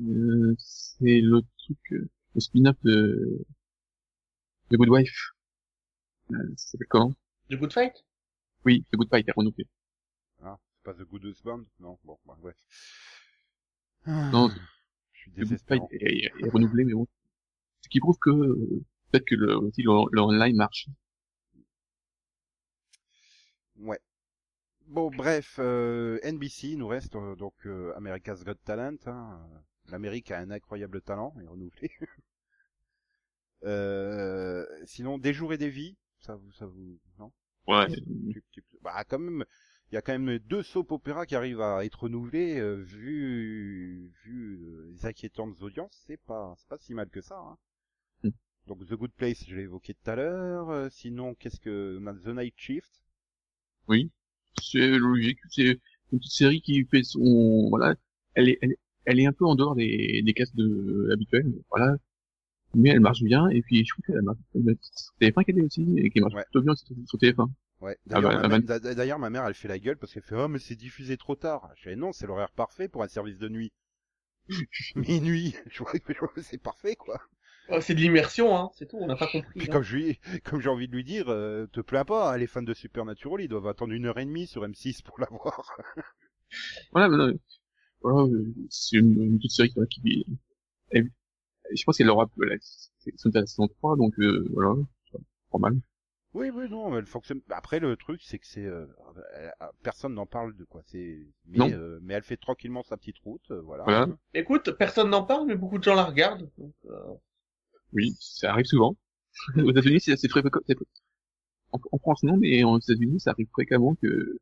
euh, c'est le truc, euh, le spin-off de, de Good Wife. Euh, ça s'appelle comment? The Good Fight? Oui, The Good Fight est renouvelé. ah, c'est pas The Good Husband Non, bon, bah, bref. Non, [SIGHS] je suis The Good Fight désespérant. est, est- est renouvelé, mais bon. Ce qui prouve que euh, peut-être que le, aussi, le, le online marche. Ouais. Bon, bref, euh, NBC, nous reste euh, donc euh, America's Got Talent. Hein. L'Amérique a un incroyable talent, et renouvelé. [LAUGHS] euh, sinon, Des jours et des vies, ça vous, ça vous, non? Ouais. Tu- tu- Bah, quand même, il y a quand même deux soap opéras qui arrivent à être renouvelés, euh, vu, vu euh, les inquiétantes audiences, c'est pas, c'est pas si mal que ça. Hein. Donc The Good Place, je l'ai évoqué tout à l'heure. Euh, sinon, qu'est-ce que on a The Night Shift. Oui, c'est logique. C'est une petite série qui fait son, voilà, elle est, elle, elle est un peu en dehors des, des cases de habituelles, voilà. Mais elle marche bien, et puis je trouve qu'elle marche. C'est TF1 qui est aussi, et qui marche Ouais. plutôt bien sur, sur TF1. Ouais. Ah D'ailleurs, bah, ma, ah mère- d'a- d'ailleurs, ma mère, elle fait la gueule parce qu'elle fait oh mais c'est diffusé trop tard. Je fais non, c'est l'horaire parfait pour un service de nuit. [LAUGHS] [LAUGHS] Minuit. Je vois que c'est parfait quoi. Ouais, C'est de l'immersion, hein, c'est tout, on n'a pas compris. Puis hein. comme je lui, comme j'ai envie de lui dire, euh, te plains pas, les fans de Supernatural, ils doivent attendre une heure et demie sur M6 pour la voir. Voilà, [LAUGHS] mais non, voilà, euh, c'est une, une petite série qui, elle- je pense qu'elle aura, voilà, c'est c'est la saison 3, donc, euh, voilà, c'est pas mal. Oui, oui, non, mais elle fonctionne. Après, le truc, c'est que c'est euh, elle- personne n'en parle de quoi. C'est mais, euh, mais elle fait tranquillement sa petite route, euh, voilà. Voilà. Écoute, personne n'en parle, mais beaucoup de gens la regardent. Donc, euh, Oui, ça arrive souvent. Aux États-Unis, c'est c'est très c'est- en, en France non, mais aux États-Unis, ça arrive fréquemment que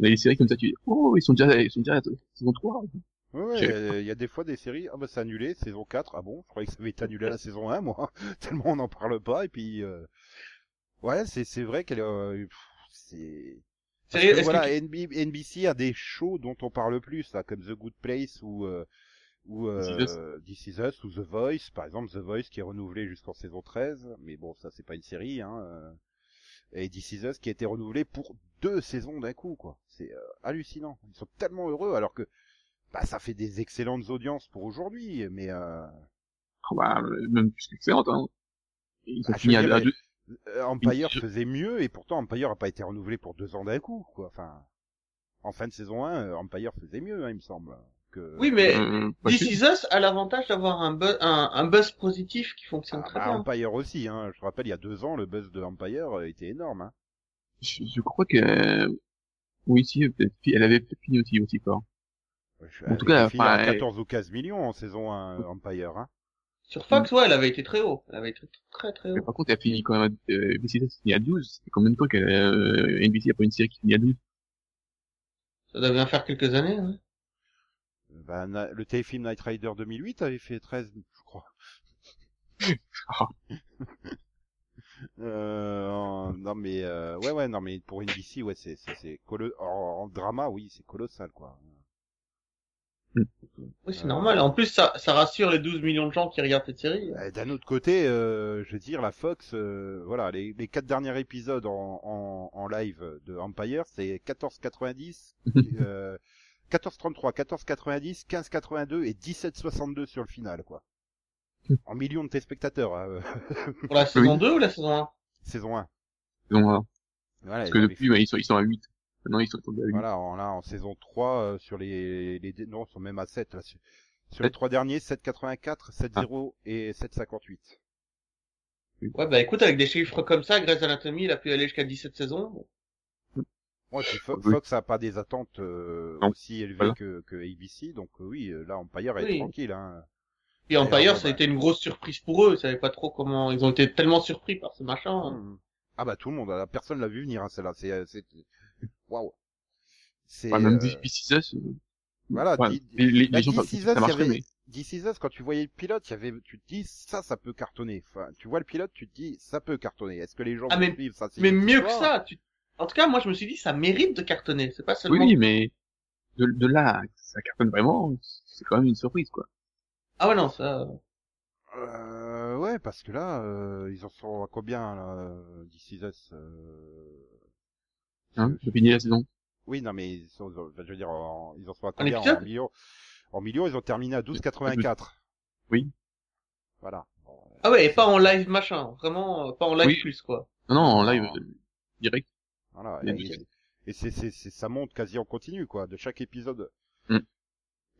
on a des séries comme ça, tu dis, oh, ils sont déjà, ils sont déjà à la saison 3. Ouais, il y a des fois des séries, ah bah c'est annulé, saison 4, ah bon, je croyais que ça avait été annulé à la saison 1, moi, [LAUGHS] tellement on n'en parle pas, et puis, euh... ouais, c'est c'est vrai qu'elle, euh, pff, c'est Parce que voilà, NBC a des shows dont on parle plus, là, comme The Good Place ou euh, ou euh, This Is Us ou The Voice, par exemple The Voice qui est renouvelé jusqu'en saison 13, mais bon, ça c'est pas une série, hein. euh, Et This Is Us qui a été renouvelé pour deux saisons d'un coup, quoi. C'est euh, hallucinant. Ils sont tellement heureux alors que bah ça fait des excellentes audiences pour aujourd'hui, mais euh, Ah bah, même plus qu'excellente, hein. Ils ont Ah, fini à, dire, à mais- deux. Euh, Empire Une- faisait mieux et pourtant Empire a pas été renouvelé pour deux ans d'un coup, quoi. Enfin, en fin de saison 1, euh, Empire faisait mieux, hein, il me semble. Que... Oui, mais Euh, pas This sûr. Is Us a l'avantage d'avoir un, buzz, un, un buzz positif qui fonctionne Ah, très bah, bien. Empire aussi, hein. Je te rappelle, il y a deux ans, le buzz de Empire euh, était énorme, hein. Je, je crois que, euh, oui, si, peut-être, elle avait peut-être fini aussi, aussi fort. En tout elle cas, à enfin, elle- 14 ou 15 millions en saison 1, euh, Empire, hein. Sur Fox, ouais, elle avait été très haut. Elle avait été très très Mais haut. par contre, elle a fini quand même, à- euh, NBC a fini à 12. C'est combien de temps qu'elle, euh, NBC a pas une série qui finit à 12? Ça doit bien faire quelques années. hein. Bah, le téléfilm Night Rider 2008 avait fait 13, je crois. [LAUGHS] Euh, non mais euh, ouais ouais non mais pour NBC ouais c'est c'est c'est colo- en, en drama oui c'est colossal quoi. Oui, c'est Euh, normal. En plus, ça, ça rassure les 12 millions de gens qui regardent cette série. Euh, D'un autre côté, euh, je veux dire, la Fox, euh, voilà, les, les quatre derniers épisodes en, en, en live de Empire, c'est 14,90, [LAUGHS] euh, 14,33, 14,90, 15,82 et 17,62 sur le final, quoi. En millions de téléspectateurs, hein, euh, [LAUGHS] Pour la saison 2 ou la saison 1 saison 1. Donc, voilà. Voilà, Parce que depuis, bah, ils sont, ils sont à 8. Maintenant, ils sont tombés à 8. Voilà, en, là, en saison 3, euh, sur les, les, non, ils sont même à 7, là, sur, sur les trois derniers, 7,84, 7,0 Ah. et 7,58. Ouais, bah écoute, avec des chiffres comme ça, Grey's Anatomy, il a pu aller jusqu'à 17 saisons. Ouais, puis Fo- Oui. Fox a pas des attentes euh, aussi élevées voilà. que, que ABC, donc euh, oui, euh, là Empire est Oui. tranquille. Hein. Et Empire, ça a bah. été une grosse surprise pour eux. Ils savaient pas trop comment. Ils ont été tellement surpris par ce machin. hein. Mm. Ah bah tout le monde, la personne l'a vu venir, hein, celle-là. C'est, euh, c'est, waouh. C'est, Enfin, même euh, Us, euh, voilà. ouais, les, les, bah, les gens, ça, ça avait- mais quand tu voyais le pilote, il y avait, tu te dis ça, ça peut cartonner. Enfin, tu vois le pilote, tu te dis ça peut cartonner. Est-ce que les gens Ah, vont mais- suivre ça Mais mieux que ça. Tu... En tout cas, moi, je me suis dit, ça mérite de cartonner. C'est pas seulement. oui, oui, mais de, de là, ça cartonne vraiment, c'est quand même une surprise, quoi. Ah ouais, non, ça. Euh, ouais, parce que là, euh, ils en sont à combien là, euh, Is Us euh... Hein, je- fini la saison. Oui, non, mais ils sont, enfin, je veux dire, en- ils en sont à combien en épisode millions En millions, ils ont terminé à 12,84. Oui. Voilà. Bon, euh, Ah ouais, et pas en live machin. Vraiment, euh, pas en live Oui. plus, quoi. Non, non, en live, euh, direct. Voilà. Et, c'est, c'est, c'est, ça monte quasi en continu, quoi, de chaque épisode. Mm.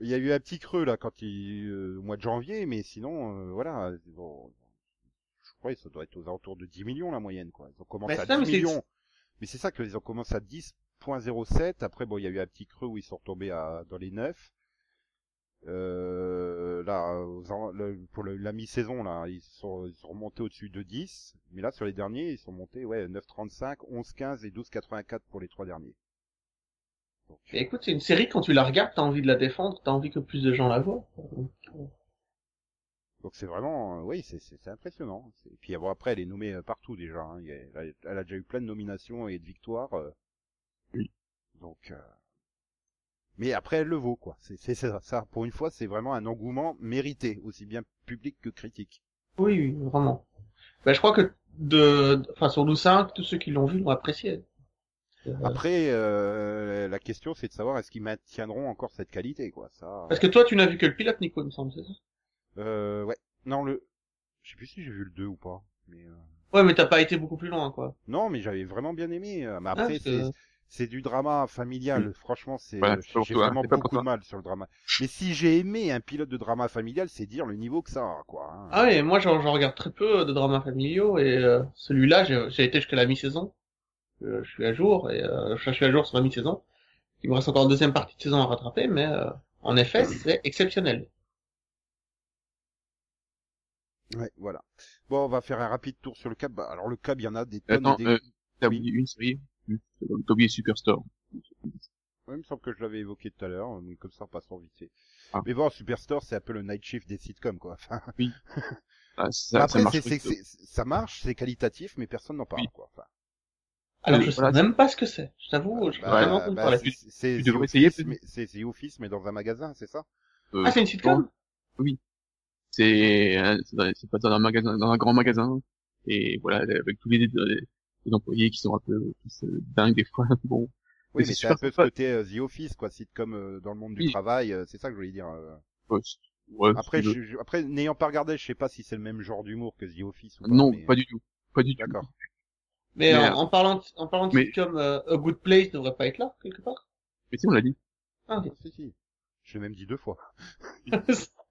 Il y a eu un petit creux là quand il, euh, au mois de janvier, mais sinon, euh, voilà. Bon, je crois que ça doit être aux alentours de 10 millions la moyenne, quoi. Ils ont commencé Mais à ça, 10 mais c'est- millions. Mais c'est ça qu'ils ont commencé à 10.07. Après, bon, il y a eu un petit creux où ils sont retombés à, dans les 9. Euh, là, le- pour le- la mi-saison, là, ils sont, ils sont remontés au-dessus de 10. Mais là, sur les derniers, ils sont montés, ouais, 9.35, 11.15 et 12.84 pour les trois derniers. Donc, Et écoute, c'est une série, quand tu la regardes, t'as envie de la défendre, t'as envie que plus de gens la voient. Donc c'est vraiment, euh, oui, c'est impressionnant. Et puis bon, après, elle est nommée euh, partout déjà. hein. Elle, a, elle a déjà eu plein de nominations et de victoires. euh. Oui. Donc, euh, mais après, elle le vaut quoi. C'est ça, ça. Pour une fois, c'est vraiment un engouement mérité, aussi bien public que critique. Oui, oui, vraiment. Ben, je crois que de, enfin, sur nous 5, tous ceux qui l'ont vu l'ont apprécié. Euh, Après, euh, la question c'est de savoir est-ce qu'ils maintiendront encore cette qualité quoi. Ça. Parce que toi, tu n'as vu que le pilote, Nico, il me semble, c'est ça? Euh, ouais. Non le, je sais plus si j'ai vu le 2 ou pas. Mais euh, Ouais, mais t'as pas été beaucoup plus loin, quoi. non, mais j'avais vraiment bien aimé. euh, Mais après, Ah, c'est que- c'est du drama familial. Franchement, c'est Voilà, euh, j'ai toi, vraiment pour beaucoup de toi. mal sur le drama. Mais si j'ai aimé un pilote de drama familial, c'est dire le niveau que ça a, quoi. hein. Ah ouais, moi, j'en regarde très peu de dramas familiaux, et euh, celui-là, j'ai j'ai été jusqu'à la mi-saison. Euh, je suis à jour, et euh, je suis à jour sur la mi-saison. Il me reste encore une deuxième partie de saison à rattraper, mais euh, en effet, c'est exceptionnel. Ouais, voilà. Bon, on va faire un rapide tour sur le cab. Bah, alors le cab, il y en a des tonnes. Attends, et des... euh, t'as Oui. une série? Hmm, T'as oublié Superstore. Ouais, il me semble que je l'avais évoqué tout à l'heure, mais comme ça, en passant vite fait. Ah. Mais bon, Superstore, c'est un peu le night shift des sitcoms, quoi. Enfin, [LAUGHS] Ah, ça, après, ça marche. c'est- c'est- c'est- ça marche, c'est qualitatif, mais personne n'en parle, Oui. quoi. Enfin, Alors Euh, je sais voilà, même pas ce que c'est. Je t'avoue, je Bah, vraiment bah, bah, c'est- c'est tu The devrais Office, essayer, peut-être. mais c'est The Office mais dans un magasin, c'est ça? Euh, Ah, c'est une sitcom? c'est euh, c'est dans- c'est pas dans un magasin dans un grand magasin et voilà avec tous les, les, les employés qui sont un peu tous, euh, dingues des fois [LAUGHS] bon Oui, Mais mais c'est un peu ce côté euh, The Office quoi, sitcom euh, dans le monde du Oui. travail, euh, c'est ça que je voulais dire. euh. ouais, c'est- ouais, Après, je, je- après n'ayant pas regardé, je sais pas si c'est le même genre d'humour que The Office ou pas. non mais- pas du tout pas du tout D'accord. Mais, Mais, en, euh, en parlant de, en parlant de mais- sitcom, euh, A Good Place devrait pas être là, quelque part? Mais si on l'a dit Ah, ok. Ah, si, si. Je l'ai même dit deux fois. [LAUGHS] [LAUGHS]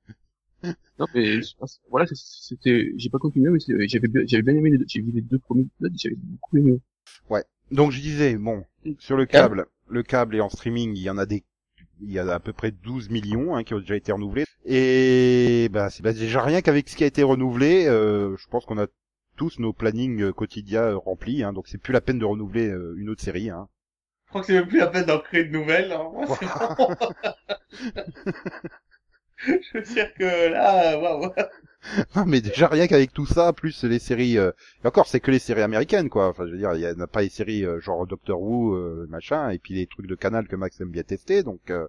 non mais je pense- voilà c'était j'ai pas continué mais c'est- j'avais bien- j'avais bien aimé les deux j'ai vu les deux premiers épisodes j'avais beaucoup aimé Donc je disais, bon, sur le câble, le câble et en streaming, il y en a des, il y a à peu près 12 millions hein, qui ont déjà été renouvelés. Et bah c'est bah, déjà rien qu'avec ce qui a été renouvelé, euh, je pense qu'on a tous nos plannings euh, quotidiens euh, remplis, hein, donc c'est plus la peine de renouveler euh, une autre série. Hein. Je crois que c'est même plus la peine d'en créer de nouvelles. hein. Moi. [LAUGHS] [LAUGHS] [LAUGHS] Je veux dire que là, waouh. [LAUGHS] Non, mais déjà rien qu'avec tout ça, plus les séries, euh, et encore c'est que les séries américaines quoi. Enfin je veux dire, il y en a pas les séries euh, genre Doctor Who, euh, machin, et puis les trucs de Canal que Max aime bien tester, donc euh,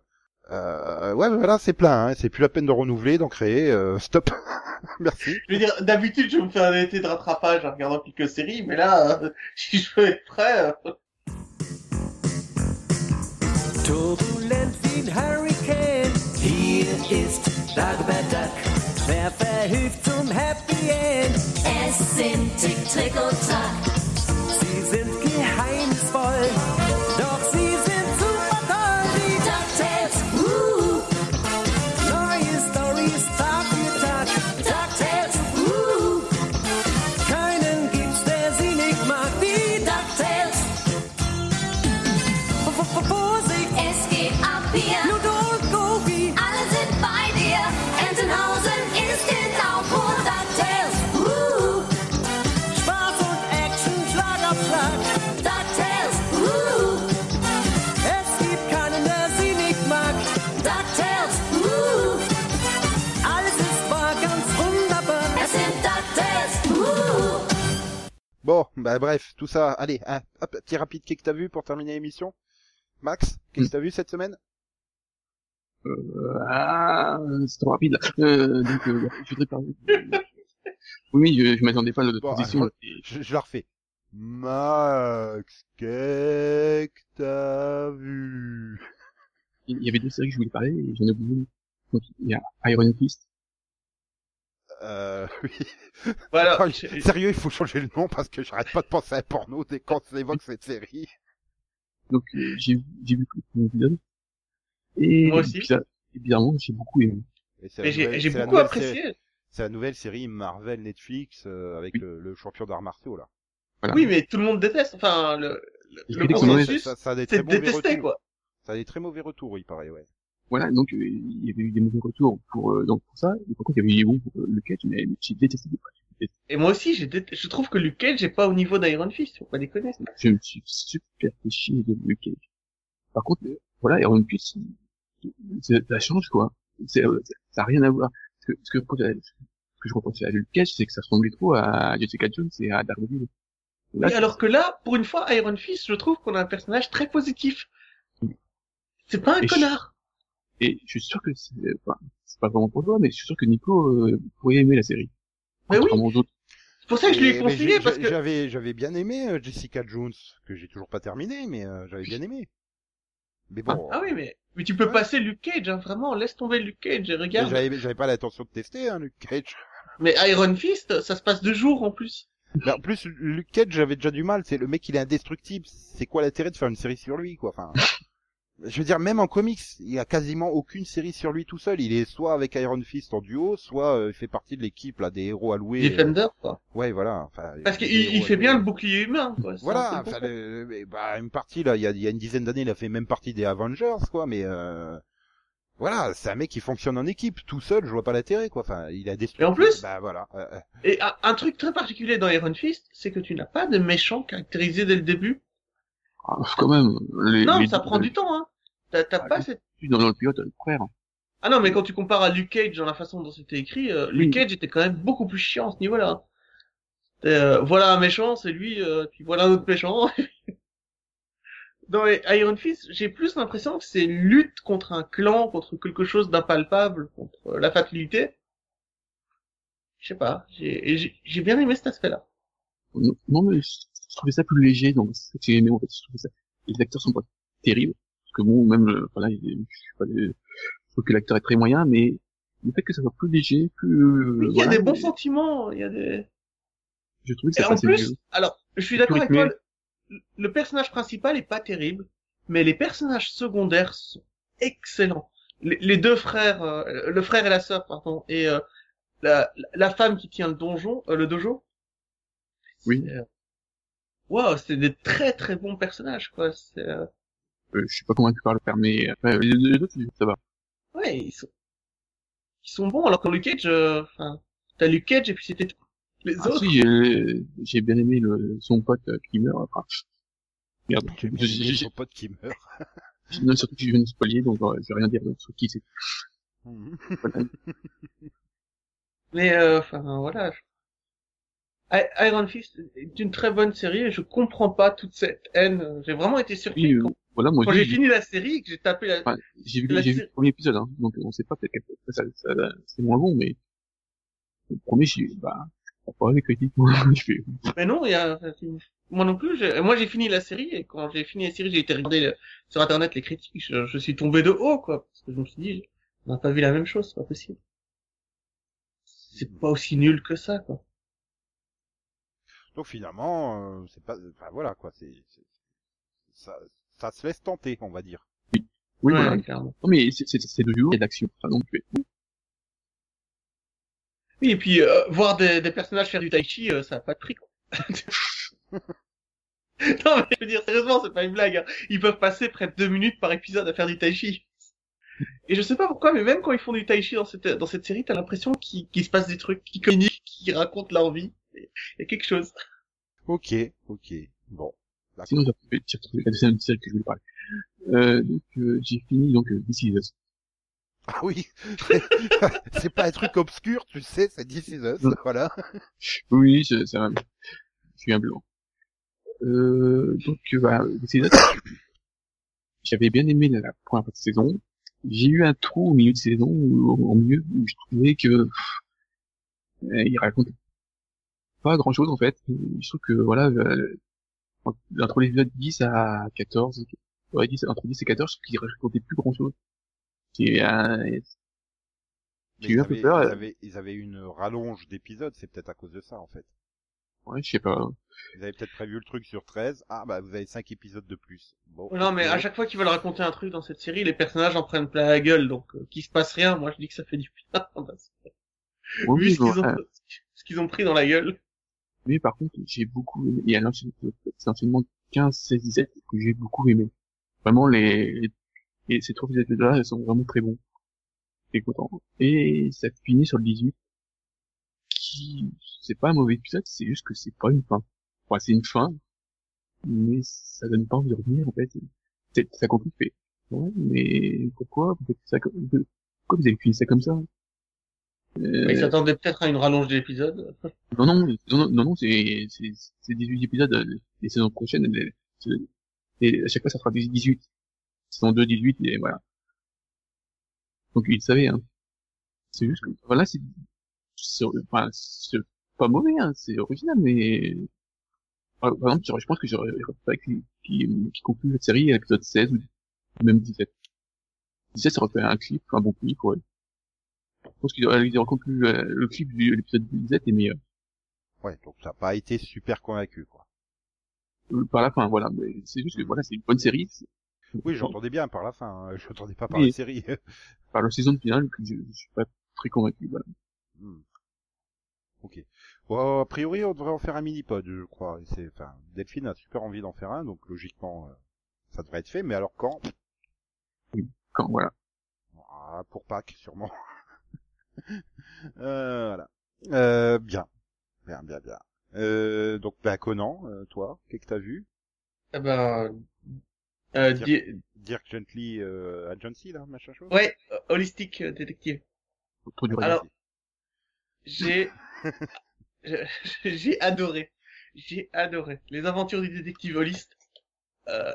euh, ouais voilà c'est plein, hein, c'est plus la peine de renouveler, d'en créer, euh, [LAUGHS] stop, merci. Je veux dire, d'habitude, je me fais un été de rattrapage en regardant quelques séries, mais là, euh, si je veux être prêt, euh, Turbulent Hurricane. Ist Dagobert Duck. Wer verhilft zum Happy End? Es sind Tick, Trick und Track. Sie sind geheimnisvoll, Bon, bah bref, tout ça, allez, hop, petit rapide qu'est-ce que t'as vu pour terminer l'émission? Max, qu'est-ce que t'as vu cette semaine? Euh, ah c'est trop rapide. Là. euh, donc euh, [LAUGHS] je voudrais parler [LAUGHS] oui je, je m'attendais pas à la Bon, alors, je, je la refais. Max, qu'est-ce que t'as vu? Il y avait deux séries que je voulais parler et j'en ai oublié donc il y a Iron Fist Euh, [LAUGHS] oui. voilà. Sérieux, il faut changer le nom parce que j'arrête pas de penser à porno dès qu'on évoque cette série. donc euh, j'ai j'ai vu tout le épisode et Moi aussi. et bizarrement j'ai beaucoup aimé j'ai beaucoup apprécié. C'est la nouvelle série Marvel Netflix euh, avec Oui. le, le champion d'arts martiaux là. voilà Oui, mais tout le monde déteste. Enfin, le, le, le consensus, ça, ça a des c'est très mauvais détesté, retours. quoi. Ça a des très mauvais retours, il paraît, ouais. Voilà donc euh, il y avait eu des mauvais retours pour euh, donc pour ça et par contre il y avait eu des bons pour euh, le catch mais j'ai détesté Et moi aussi, je trouve que Luke Cage est pas au niveau d'Iron Fist, faut pas déconner. je me suis super fait chier de Luke Cage. Par contre, voilà, Iron Fist, ça change quoi. Ça a rien à voir. Ce que, ce que, ce que je reproche à Luke Cage, c'est que ça ressemblait trop à Jessica Jones et à Daredevil. Là, Oui, alors que là, pour une fois, Iron Fist, je trouve qu'on a un personnage très positif. C'est pas un Et connard. Et je suis sûr que c'est, enfin, c'est pas vraiment pour toi, mais je suis sûr que Nico euh, pourrait aimer la série. Mais oui. C'est pour ça que je lui ai conseillé, parce que... j'avais j'avais bien aimé euh, Jessica Jones que j'ai toujours pas terminé mais euh, j'avais bien aimé. Mais bon, Ah oui, mais, mais tu peux Ouais. passer Luke Cage, hein, vraiment, laisse tomber Luke Cage et mais regarde. j'avais j'avais pas l'intention de tester hein, Luke Cage. Mais Iron Fist, ça se passe deux jours en plus. Mais en plus Luke Cage j'avais déjà du mal, c'est le mec il est indestructible, c'est quoi l'intérêt de faire une série sur lui quoi enfin [LAUGHS] Je veux dire, même en comics, il y a quasiment aucune série sur lui tout seul. Il est soit avec Iron Fist en duo, soit euh, il fait partie de l'équipe là des héros alloués. Defender, quoi. euh, Ouais, voilà. Enfin, Parce qu'il il fait bien le bouclier humain, quoi. Voilà, enfin, mais, bah, une partie là, il y a, il y a une dizaine d'années, il a fait même partie des Avengers, quoi. Mais euh, voilà, c'est un mec qui fonctionne en équipe, tout seul. Je vois pas l'intérêt, quoi. Enfin, il a des. Et en plus- bah voilà. euh, euh, Et un, truc très particulier dans Iron Fist, c'est que tu n'as pas de méchant caractérisé dès le début. Ah, quand même. Les, Non, les ça prend du temps, hein. T'as t'as Ah, pas cette... Dans, dans le pilote, frère. Ah non, mais quand tu compares à Luke Cage dans la façon dont c'était écrit, euh, Luke. Cage était quand même beaucoup plus chiant à ce niveau-là. Euh, voilà un méchant, c'est lui, euh, puis voilà un autre méchant. [LAUGHS] Dans les Iron Fist, j'ai plus l'impression que c'est une lutte contre un clan, contre quelque chose d'impalpable, contre la fatalité. Je sais pas, j'ai j'ai- j'ai bien aimé cet aspect-là. Non, mais je trouvais ça plus léger, donc c'est aimé, en fait. Je trouvais ça, les acteurs sont pas terribles. Que bon, même, le- voilà, il- je suis pas le- je trouve que l'acteur est très moyen, mais le fait que ça soit plus léger, plus, euh, Oui, il y a des bons mais sentiments, il y a des... je trouvais que Et ça en passait plus, mieux. alors, je suis d'accord avec toi, le, le personnage principal est pas terrible, mais les personnages secondaires sont excellents. Les, les deux frères, euh, le frère et la sœur, pardon, et euh, la, la femme qui tient le donjon, euh, le dojo. Oui. C'est, euh, Wow, c'est des très très bons personnages, quoi. C'est, euh, Euh, je suis pas convaincu par le père, mais après, les, les autres, ça va. ouais, ils sont, ils sont bons. Alors que Luke Cage, euh, enfin, t'as Luke Cage et puis c'était tout. Les Ah, autres. si, j'ai, j'ai bien aimé le, son pote euh, qui meurt. Enfin, merde. J'ai son pote qui meurt. Non, surtout que je viens de spoiler, donc euh, je vais rien dire sur qui c'est. Voilà. Mais euh, enfin voilà. Iron Fist est une très bonne série et je comprends pas toute cette haine. J'ai vraiment été surpris Oui, euh, quand, voilà, moi quand j'ai fini la série et que j'ai tapé la. Enfin, j'ai vu, la j'ai vu le premier épisode, hein, donc on sait pas peut-être qu'après ça, ça, c'est moins bon, mais le premier, j'ai, bah, je pas les critiques. moi. [LAUGHS] je fais, Mais non, il y a moi non plus. j'ai- Moi j'ai fini la série et quand j'ai fini la série, j'ai été regarder le- sur internet les critiques. Je, je suis tombé de haut quoi parce que je me suis dit on n'a pas vu la même chose, c'est pas possible. C'est pas aussi nul que ça quoi. Donc finalement, euh, c'est pas, enfin voilà quoi, c'est, c'est- ça, ça se laisse tenter, on va dire. oui, Ouais, voilà. clairement. Non, mais c'est, c'est, c'est de jour et d'action. Donc, tu fais, Oui et puis euh, voir des, des personnages faire du tai chi, euh, ça a pas de prix quoi. [LAUGHS] Non mais je veux dire sérieusement, c'est pas une blague. hein. Ils peuvent passer près de deux minutes par épisode à faire du tai chi. Et je sais pas pourquoi, mais même quand ils font du tai chi dans cette dans cette série, t'as l'impression qu'il qu'il se passe des trucs, qu'ils communiquent, qu'ils racontent leur vie. Il y a quelque chose. Ok, ok, bon. Sinon, j'ai retrouvé, j'ai retrouvé la deuxième celle que je voulais parler. Euh, donc, euh, j'ai fini, donc, euh, This Is Us. Ah oui, [LAUGHS] c'est pas un truc obscur, tu sais, c'est This Is Us, Non. voilà. Oui, c'est, je suis un blanc. Euh, donc, bah, This Is Us, j'avais bien aimé la, la première partie de saison. J'ai eu un trou au milieu de saison, au milieu, où je trouvais que, pff, euh, il raconte pas grand chose, en fait. Je trouve que, voilà, euh, entre les épisodes 10 à 14, ouais, 10, entre 10 et 14, je trouve qu'il racontait plus grand chose. J'ai un, J'ai eu ils un peu avaient, peur, ils euh. avaient, ils avaient une rallonge d'épisodes, c'est peut-être à cause de ça, en fait. ouais, je sais pas. Ils avaient peut-être prévu le truc sur 13. Ah, bah, vous avez 5 épisodes de plus. Bon. Non mais à chaque fois qu'ils veulent raconter un truc dans cette série, les personnages en prennent plein la gueule, donc euh, qu'il se passe rien, moi je dis que ça fait du bien. Oui, Vu ce qu'ils ont, euh, ce qu'ils ont pris dans la gueule. Mais par contre, j'ai beaucoup aimé, il y a l'enchaînement 15, 16, 17 que j'ai beaucoup aimé. Vraiment, les, et ces trois épisodes-là, elles sont vraiment très bons. T'es content. Et ça finit sur le 18, qui, c'est pas un mauvais épisode, c'est juste que c'est pas une fin. Enfin, c'est une fin, mais ça donne pas envie de revenir, en fait. C'est, ça complique, fait. Ouais, mais pourquoi vous faites ça comme, pourquoi vous avez fini ça comme ça? Euh, Ils s'attendaient peut-être à une rallonge d'épisodes. non, non, non, non, non, c'est, c'est, c'est 18 épisodes, euh, les saisons prochaines, les- et à chaque fois, ça sera 18. Saison 2, 18, et voilà. Donc, ils savaient, hein. C'est juste que, voilà, c'est, c'est, enfin, c'est pas mauvais, hein, c'est original, mais, par exemple, je pense que j'aurais, pas qui, qui, qui conclut cette série à l'épisode 16 ou même 17. 17, ça aurait fait un clip, un bon clip, ouais. Je pense ils auraient conclu euh, le clip de l'épisode 17 est meilleur. Ouais, donc ça n'a pas été super convaincu, quoi. Euh, par la fin, voilà. Mais c'est juste que voilà, c'est une bonne série. Oui, j'entendais bien par la fin, hein. j'entendais pas par Oui. la série. [LAUGHS] Par la saison finale, je, je suis pas très convaincu. Voilà. Hmm. Ok. Bon, a priori, on devrait en faire un mini-pod, je crois. C'est, enfin, Delphine a super envie d'en faire un, donc logiquement, euh, ça devrait être fait. Mais alors quand? Quand voilà. Ah, Pour Pâques, sûrement. Euh, voilà. Euh, bien, bien, bien, bien. Euh, donc, bah, Conan, euh, toi, qu'est-ce que t'as vu? Eh ben, euh, Dire- di- Dirk Gently euh, Agency, là, machin chose? Ouais, euh, holistic dur. Alors, j'ai [LAUGHS] J'ai adoré. J'ai adoré. Les aventures du détective holiste. Euh,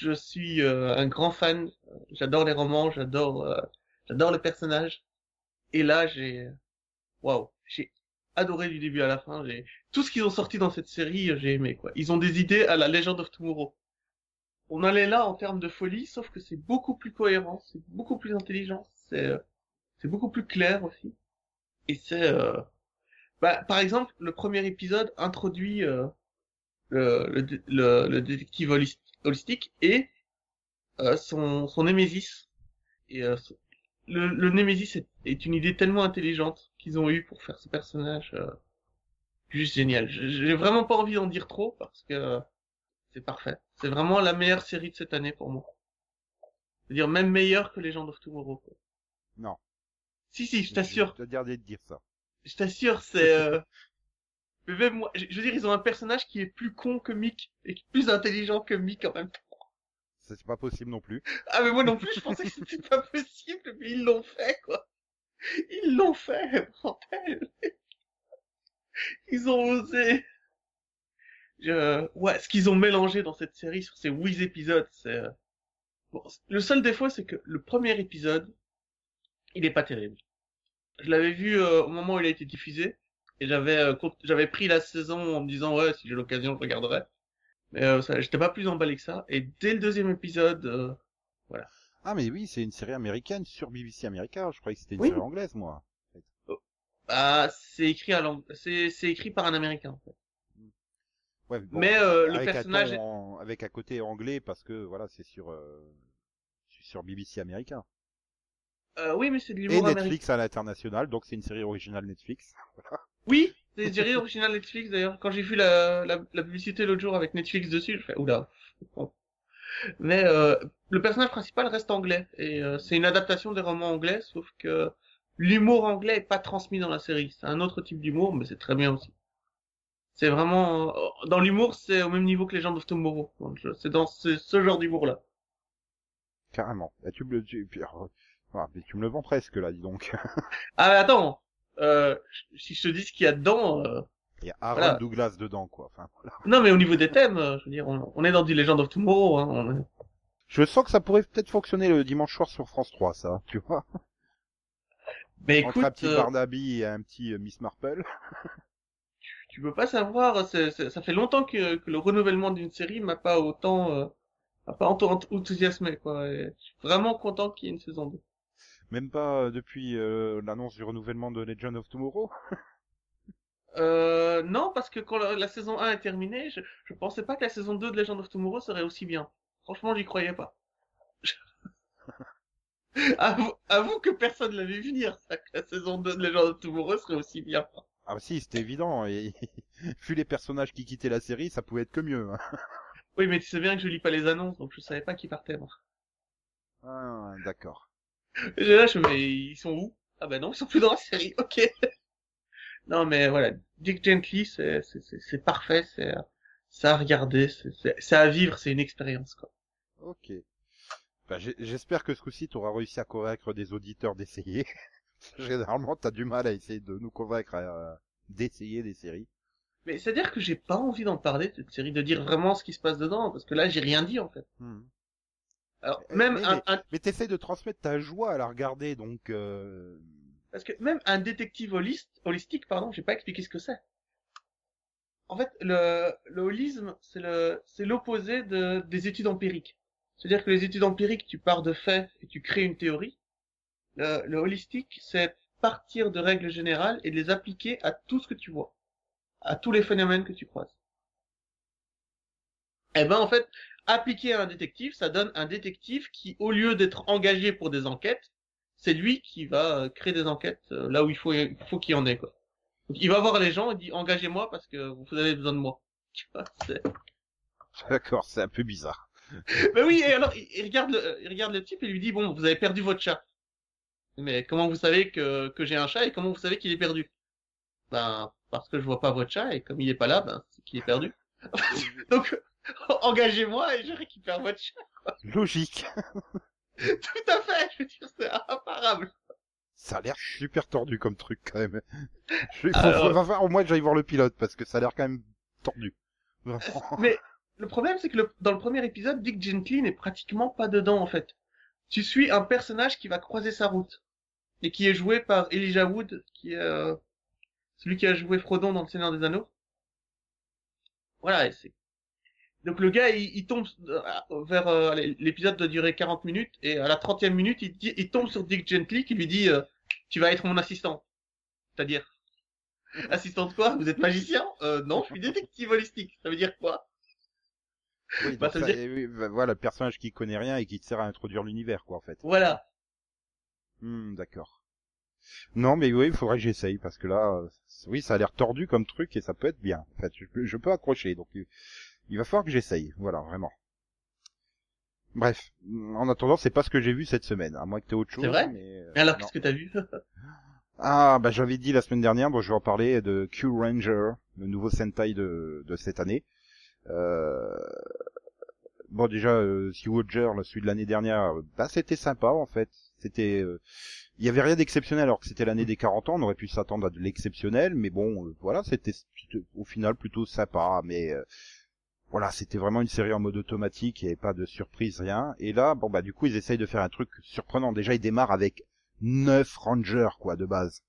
je suis euh, un grand fan. J'adore les romans, j'adore euh, j'adore les personnages. Et là, j'ai waouh, j'ai adoré du début à la fin. J'ai tout ce qu'ils ont sorti dans cette série, j'ai aimé quoi. Ils ont des idées à la Legend of Tomorrow. On est là en termes de folie, sauf que c'est beaucoup plus cohérent, c'est beaucoup plus intelligent, c'est c'est beaucoup plus clair aussi. Et c'est euh, bah, par exemple, le premier épisode introduit euh, le, le, le, détective holist- holistique et euh, son, son Némésis. Et euh, le, le Némésis est, est une idée tellement intelligente qu'ils ont eu pour faire ce personnage euh, juste génial. J'ai vraiment pas envie d'en dire trop parce que euh, c'est parfait. C'est vraiment la meilleure série de cette année pour moi. C'est-à-dire même meilleure que Legend of Tomorrow. Quoi. Non. Si si, je t'assure. Je te garder de dire ça. Je t'assure, c'est. Euh... [LAUGHS] Mais même moi, je veux dire, ils ont un personnage qui est plus con que Mick et qui est plus intelligent que Mick en même temps. C'est pas possible non plus. [LAUGHS] Ah mais moi non plus, je pensais que c'était pas possible, mais ils l'ont fait quoi. Ils l'ont fait, [LAUGHS] bordel. Ils ont osé. Je... Ouais, ce qu'ils ont mélangé dans cette série sur ces huit épisodes, c'est. euh, Bon, le seul défaut, c'est que le premier épisode, il est pas terrible. Je l'avais vu euh, au moment où il a été diffusé, et j'avais euh, j'avais pris la saison en me disant ouais, si j'ai l'occasion, je regarderai. Mais euh, ça, j'étais pas plus emballé que ça. Et dès le deuxième épisode, euh, Ah mais oui, c'est une série américaine sur BBC America. Je croyais que c'était une Oui. série anglaise, moi. bah, c'est écrit à l'ang- c'est c'est écrit par un américain. En fait. Ouais, bon, Mais euh, le personnage, en- avec un côté anglais parce que voilà, c'est sur euh, sur BBC américain. euh, oui, mais c'est de Et l'humour américain. Netflix à l'international, donc c'est une série originale Netflix. [LAUGHS] Oui, c'est une série originale Netflix d'ailleurs. Quand j'ai vu la, la, la publicité l'autre jour avec Netflix dessus, je fais oula. Mais euh, le personnage principal reste anglais et euh, c'est une adaptation des romans anglais, sauf que l'humour anglais est pas transmis dans la série. C'est un autre type d'humour, mais c'est très bien aussi. C'est vraiment euh, dans l'humour, c'est au même niveau que les gens of Tomorrow. C'est dans ce, ce genre d'humour là. Carrément. Là, tu me le tu, alors, ah, mais tu me le vends presque là, dis donc. Ah mais attends, euh, si je te dis ce qu'il y a dedans, euh, Il y a Aaron Voilà. Douglas dedans quoi. Enfin voilà. non mais au niveau des thèmes, euh, je veux dire, on, on est dans du Legend of Tomorrow. Hein, on est- Je sens que ça pourrait peut-être fonctionner le dimanche soir sur France 3 ça, tu vois. Mais Entre écoute, un petit euh, Barnaby et un petit euh, Miss Marple. [LAUGHS] tu peux pas savoir. ça fait longtemps que, que le renouvellement d'une série m'a pas autant, euh, m'a pas autant enthousiasmé quoi. Et je suis vraiment content qu'il y ait une saison 2. Même pas euh, depuis euh, l'annonce du renouvellement de Legend of Tomorrow. [LAUGHS] Euh, non, parce que quand la, la saison 1 est terminée, je, je pensais pas que la saison 2 de Legend of Tomorrow serait aussi bien. Franchement, j'y croyais pas. [LAUGHS] avoue, avoue que personne l'avait vu venir, ça, que la saison 2 de Legend of Tomorrow serait aussi bien. Ah bah si, c'était évident. Et [LAUGHS] vu les personnages qui quittaient la série, ça pouvait être que mieux. hein. Oui, mais tu sais bien que je lis pas les annonces, donc je savais pas qui partait, moi. Ah, d'accord. Je me mais ils sont où? Ah bah non, ils sont plus dans la série, ok. non, mais voilà, Dick Gently, c'est, parfait, c'est, à regarder, c'est, à vivre, c'est une expérience, quoi. Ok. Bah, j'espère que ce coup-ci, tu auras réussi à convaincre des auditeurs d'essayer. [LAUGHS] Généralement, t'as du mal à essayer de nous convaincre à- d'essayer des séries. Mais c'est-à-dire que j'ai pas envie d'en parler de cette série, de dire vraiment ce qui se passe dedans, parce que là, j'ai rien dit, en fait. Hmm. Alors, Euh, même mais- un, un- Mais t'essayes de transmettre ta joie à la regarder, donc... Euh... parce que même un détective holiste, holistique, pardon, j'ai pas expliqué ce que c'est. En fait, le, le holisme, c'est le, c'est l'opposé de, des études empiriques. C'est-à-dire que les études empiriques, tu pars de faits et tu crées une théorie. Le, le holistique, c'est partir de règles générales et de les appliquer à tout ce que tu vois. À tous les phénomènes que tu croises. Eh ben, en fait, appliquer à un détective, ça donne un détective qui, au lieu d'être engagé pour des enquêtes, c'est lui qui va euh, créer des enquêtes euh, là où il faut, il faut qu'il y en ait, quoi. Donc, il va voir les gens et dit, engagez-moi parce que vous avez besoin de moi. [LAUGHS] [LAUGHS] D'accord, c'est un peu bizarre. [LAUGHS] Mais oui, et alors, il, il regarde le, il regarde le type et lui dit, bon, vous avez perdu votre chat. Mais comment vous savez que, que j'ai un chat et comment vous savez qu'il est perdu? Ben, parce que je vois pas votre chat et comme il est pas là, ben, c'est qu'il est perdu. Donc, [LAUGHS] engagez-moi et je récupère votre chat. Logique. [LAUGHS] Tout à fait, je veux dire, c'est imparable. Ça a l'air super tordu comme truc quand même. [LAUGHS] Je, Alors- faut- au moins que j'aille voir le pilote parce que ça a l'air quand même tordu. Mais le problème, c'est que le- dans le premier épisode, Dick Gently n'est pratiquement pas dedans, en fait. Tu suis un personnage qui va croiser sa route. Et qui est joué par Elijah Wood, qui est euh, celui qui a joué Frodon dans Le Seigneur des Anneaux. Voilà, c'est... Donc le gars, il, il tombe euh, vers... euh, L'épisode doit durer 40 minutes, et à la 30e minute, il, dit, il tombe sur Dick Gently, qui lui dit euh, Tu vas être mon assistant. C'est-à-dire... [LAUGHS] Assistant de quoi? Vous êtes magicien? Euh, Non, je suis détective holistique. Ça veut dire quoi? Oui, Bah, donc ça veut ça- dire- et oui, bah, voilà, le personnage qui connaît rien et qui te sert à introduire l'univers, quoi, en fait. Voilà. Hmm, d'accord. Non, mais oui, il faudrait que j'essaye parce que là, euh, oui, ça a l'air tordu comme truc et ça peut être bien. En fait, je peux, je peux accrocher, donc il, il va falloir que j'essaye. Voilà, vraiment. Bref, en attendant, c'est pas ce que j'ai vu cette semaine, à moins que t'aies autre chose. C'est vrai mais, euh, Et alors, qu'est-ce que t'as vu [LAUGHS] Ah, bah j'avais dit la semaine dernière, bon, je vais en parler de Q Ranger, le nouveau Sentai de, de cette année. Euh... Bon, déjà, euh, Sea Watcher, celui de l'année dernière, bah c'était sympa en fait. C'était, euh, il y avait rien d'exceptionnel alors que c'était l'année des 40 ans, on aurait pu s'attendre à de l'exceptionnel, mais bon, euh, voilà, c'était c'était au final plutôt sympa, mais euh, voilà, c'était vraiment une série en mode automatique, il n'y avait pas de surprise, rien. Et là, bon bah du coup, ils essayent de faire un truc surprenant. Déjà, ils démarrent avec neuf rangers quoi de base.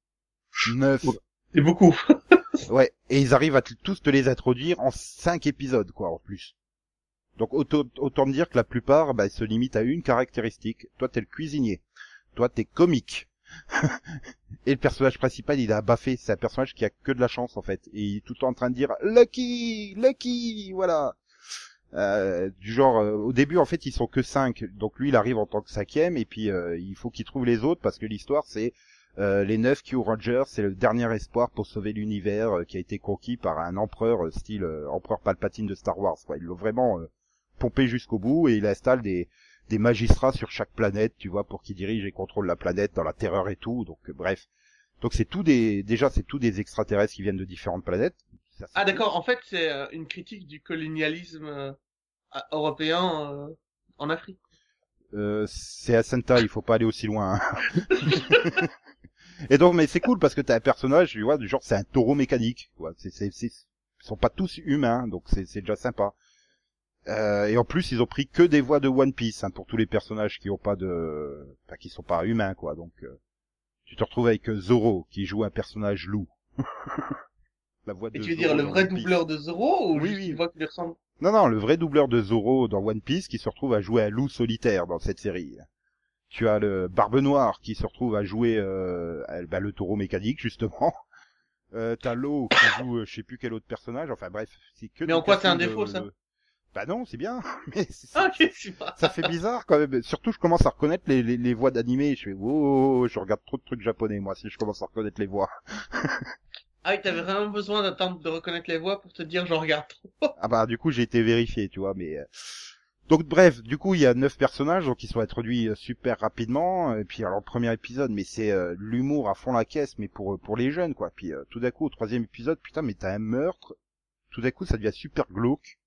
Neuf. C'est beaucoup. [LAUGHS] Ouais, et ils arrivent à tous te les introduire en cinq épisodes, quoi, en plus. Donc autant, autant me dire que la plupart bah, se limitent à une caractéristique. Toi, t'es le cuisinier. Toi, t'es comique. [LAUGHS] et le personnage principal, il a baffé. C'est un personnage qui a que de la chance, en fait. Et il est tout le temps en train de dire « Lucky Lucky !» Voilà. Euh, du genre, euh, au début, en fait, ils sont que cinq. Donc lui, il arrive en tant que cinquième, et puis euh, il faut qu'il trouve les autres, parce que l'histoire, c'est euh, les neuf Q Rangers, c'est le dernier espoir pour sauver l'univers qui a été conquis par un empereur style empereur Palpatine de Star Wars. Quoi. Ils vraiment pompé jusqu'au bout et il installe des, des magistrats sur chaque planète, tu vois, pour qu'ils dirigent et contrôlent la planète dans la terreur et tout. Donc euh, bref, donc c'est tout des déjà c'est tout des extraterrestres qui viennent de différentes planètes. Ça, Ah d'accord, en fait c'est euh, une critique du colonialisme euh, européen euh, en Afrique. Euh, c'est à Senta, il faut pas aller aussi loin. hein. [LAUGHS] et donc, mais c'est cool parce que t'as un personnage, tu vois, du genre c'est un taureau mécanique. Quoi. C'est, c'est, c'est, ils sont pas tous humains, donc c'est, c'est déjà sympa. Euh, et en plus, ils ont pris que des voix de One Piece hein, pour tous les personnages qui ont pas de, enfin, qui sont pas humains, quoi. Donc, euh, tu te retrouves avec euh, Zoro qui joue un personnage loup. [LAUGHS] La voix Et de tu veux Zoro dire le vrai doubleur de Zoro ou Oui, juste oui. une voix qui lui ressemble? Non, non, le vrai doubleur de Zoro dans One Piece qui se retrouve à jouer un loup solitaire dans cette série. Tu as le Barbe Noire qui se retrouve à jouer euh, bah, le taureau mécanique justement. [LAUGHS] Euh, t'as Lo qui joue euh, je sais plus quel autre personnage. Enfin bref, c'est que. Mais en quoi c'est un défaut, de- ça? Bah non, c'est bien. [LAUGHS] Mais c'est- Ah pas. ça fait bizarre quand même. Surtout, je commence à reconnaître les, les, les voix d'animé. Je fais wow, je regarde trop de trucs japonais moi si je commence à reconnaître les voix. [LAUGHS] Ah oui, t'avais vraiment besoin d'attendre de reconnaître les voix pour te dire j'en regarde trop. [LAUGHS] Ah bah du coup j'ai été vérifié, tu vois, mais euh, donc bref, du coup il y a neuf personnages donc ils sont introduits euh, super rapidement et puis alors le premier épisode mais c'est euh, l'humour à fond la caisse mais pour pour les jeunes quoi. Puis euh, tout d'un coup au troisième épisode putain mais t'as un meurtre, tout d'un coup ça devient super glauque.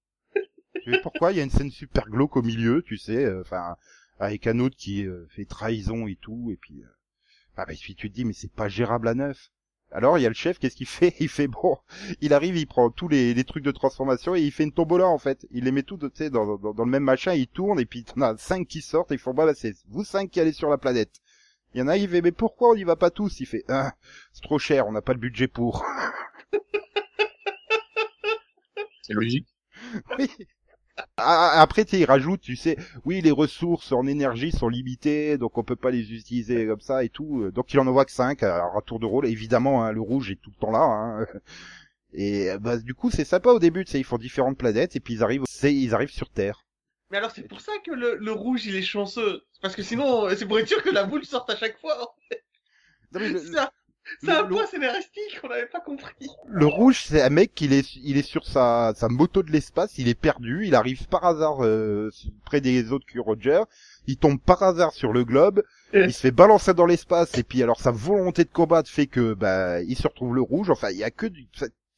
Tu sais pourquoi il y a une scène super glauque au milieu, tu sais, euh, enfin avec un autre qui euh, fait trahison et tout et puis euh, ah bah puis tu te dis mais c'est pas gérable à neuf. Alors il y a le chef, qu'est-ce qu'il [LAUGHS] fait? Il fait bon, il arrive, il prend tous les, les trucs de transformation et il fait une tombola en fait. Il les met tous, tu sais, dans, dans, dans le même machin, il tourne et puis t'en as cinq qui sortent et ils font bah, bah c'est vous cinq qui allez sur la planète. Il y en a, il fait mais pourquoi on n'y va pas tous? Il fait ah, c'est trop cher, on n'a pas le budget pour. [LAUGHS] C'est logique. oui. Ah, Après, tu sais, il rajoute, tu sais, oui, les ressources en énergie sont limitées, donc on peut pas les utiliser comme ça et tout. Donc il en envoie que 5 à, à tour de rôle. Évidemment, hein, le rouge est tout le temps là. Hein. [LAUGHS] Et bah, du coup, c'est sympa au début, tu sais, ils font différentes planètes et puis ils arrivent, ils arrivent sur Terre. Mais alors c'est pour ça que le, le rouge il est chanceux. Parce que sinon, c'est pour être sûr que la boule sorte à chaque fois. Non, mais le, C'est un, [LAUGHS] c'est un le- point scénaristique qu'on n'avait pas compris. le rouge, c'est un mec qui est, il est sur sa, sa moto de l'espace, il est perdu, il arrive par hasard euh, près des autres Q Roger, il tombe par hasard sur le globe, il se fait balancer dans l'espace et puis alors sa volonté de combattre fait que bah il se retrouve le rouge. Enfin, il y a que du,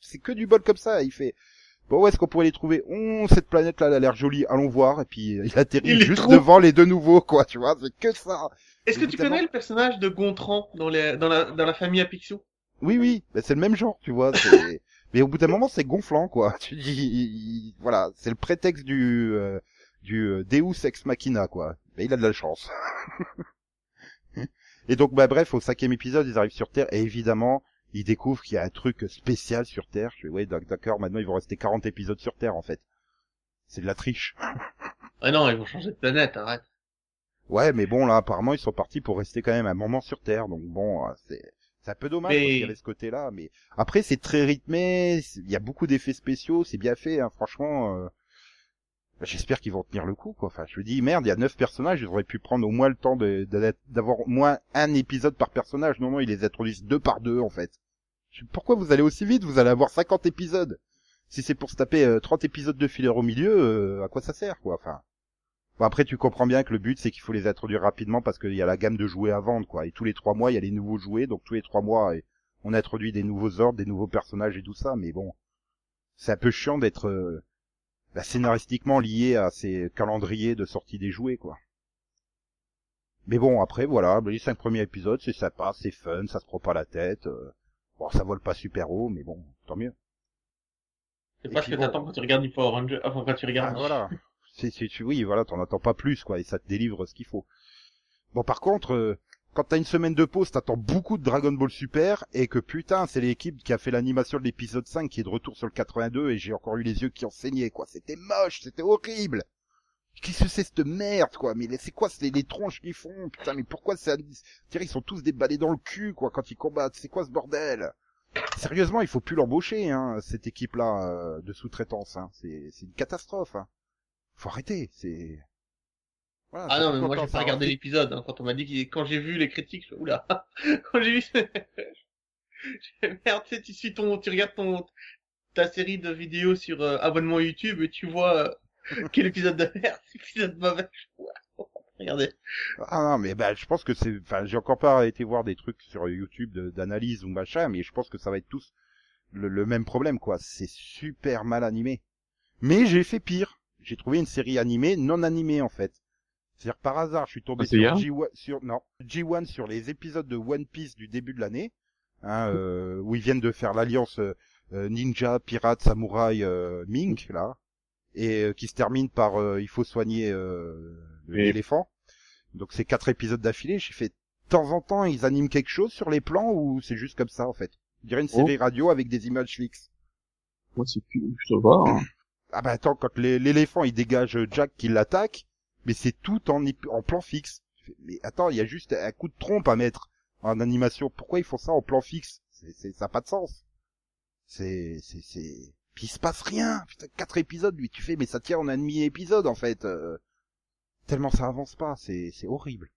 c'est- que du bol comme ça. Il fait bon, où est-ce qu'on pourrait les trouver? Oh, cette planète là, elle a l'air jolie, allons voir. Et puis [LAUGHS] il atterrit Il juste trouve. devant les deux nouveaux, quoi. Tu vois, c'est que ça. Est-ce que tu connais le personnage de Gontran dans, les, dans, la, dans la famille Apixion Oui, oui, bah, c'est le même genre, tu vois. [LAUGHS] Mais au bout d'un moment, c'est gonflant, quoi. [LAUGHS] Tu dis, il- il- voilà, c'est le prétexte du euh, du euh, Deus ex machina, quoi. Mais il a de la chance. [LAUGHS] et donc, bah bref, au cinquième épisode, ils arrivent sur Terre et évidemment, ils découvrent qu'il y a un truc spécial sur Terre. Je fais, ouais, d'ac- d'accord. Maintenant, ils vont rester 40 épisodes sur Terre, en fait. C'est de la triche. Ah non, ils vont changer de planète, arrête. Ouais, mais bon, là, apparemment, ils sont partis pour rester quand même un moment sur Terre. Donc bon, euh, c'est c'est un peu dommage Mais- parce qu'il y avait ce côté-là. Mais après, c'est très rythmé. Il y a beaucoup d'effets spéciaux. C'est bien fait, hein, franchement. euh, J'espère qu'ils vont tenir le coup, quoi. Enfin, je me dis, merde, il y a neuf personnages. Ils auraient pu prendre au moins le temps d'avoir au moins un épisode par personnage. Non, non, ils les introduisent deux par deux, en fait. Je- Pourquoi vous allez aussi vite? Vous allez avoir 50 épisodes. Si c'est pour se taper euh, 30 épisodes de filler au milieu, euh, à quoi ça sert, quoi? Enfin. Bon, après, tu comprends bien que le but, c'est qu'il faut les introduire rapidement parce qu'il y a la gamme de jouets à vendre, quoi. Et tous les trois mois, il y a les nouveaux jouets, donc tous les trois mois, on introduit des nouveaux ordres, des nouveaux personnages et tout ça. Mais bon, c'est un peu chiant d'être euh, bah, scénaristiquement lié à ces calendriers de sortie des jouets, quoi. Mais bon, après, voilà, les cinq premiers épisodes, c'est sympa, c'est fun, ça se prend pas la tête. euh, Bon, ça vole pas super haut, mais bon, tant mieux. C'est pas ce que bon. t'attends quand tu regardes du Power Ranger, enfin quand tu Ah, regardes. voilà. [LAUGHS] C'est, tu- oui, voilà, t'en attends pas plus, quoi, et ça te délivre ce qu'il faut. Bon, par contre, euh, quand t'as une semaine de pause, t'attends beaucoup de Dragon Ball Super, et que putain, c'est l'équipe qui a fait l'animation de l'épisode 5 qui est de retour sur le 82, et j'ai encore eu les yeux qui ont saigné, quoi. C'était moche, c'était horrible. Qu'est-ce que c'est cette merde, quoi? Mais c'est quoi c'est les tronches qu'ils font? Putain, mais pourquoi c'est... Ils sont tous déballés dans le cul, quoi, quand ils combattent. C'est quoi ce bordel? Sérieusement, il faut plus l'embaucher, hein, cette équipe-là euh, de sous-traitance. Hein. C'est une catastrophe. Hein. Faut arrêter. C'est. Voilà, Ah non, mais moi j'ai pas regardé l'épisode, hein, quand on m'a dit qu'il, quand j'ai vu les critiques, je... oula, [LAUGHS] quand j'ai vu, [LAUGHS] merde, tu sais, tu suis ton, tu regardes ton, ta série de vidéos sur euh, abonnement YouTube et tu vois euh, quel épisode de merde, [LAUGHS] épisode mauvais. Regardez. Ah non, mais bah, je pense que c'est. Enfin, j'ai encore pas été voir des trucs sur YouTube d'analyse ou machin, mais je pense que ça va être tous le, le même problème, quoi. C'est super mal animé. Mais j'ai fait pire. J'ai trouvé une série animée non animée en fait. C'est-à-dire par hasard, je suis tombé Ah, sur bien. G1, sur non G1 sur les épisodes de One Piece du début de l'année, hein, [LAUGHS] euh, où ils viennent de faire l'alliance euh, euh, ninja, pirate, samouraï, euh, mink là, et euh, qui se termine par euh, il faut soigner euh, Et- l'éléphant. Donc c'est quatre épisodes d'affilée. J'ai fait de temps en temps ils animent quelque chose sur les plans ou c'est juste comme ça en fait? Je dirais une Oh. série radio avec des images fixes. Moi, c'est plus, je pas. hein. Ah bah attends, quand l'é- l'éléphant il dégage Jack qui l'attaque, mais c'est tout en, en plan fixe. Mais attends, il y a juste un coup de trompe à mettre en animation. Pourquoi ils font ça en plan fixe? C'est, Ça n'a pas de sens. C'est, c'est, c'est... Puis il se passe rien. Putain, quatre épisodes, lui, tu fais, mais ça tient en un demi-épisode en fait. euh, Tellement ça avance pas, c'est, c'est horrible.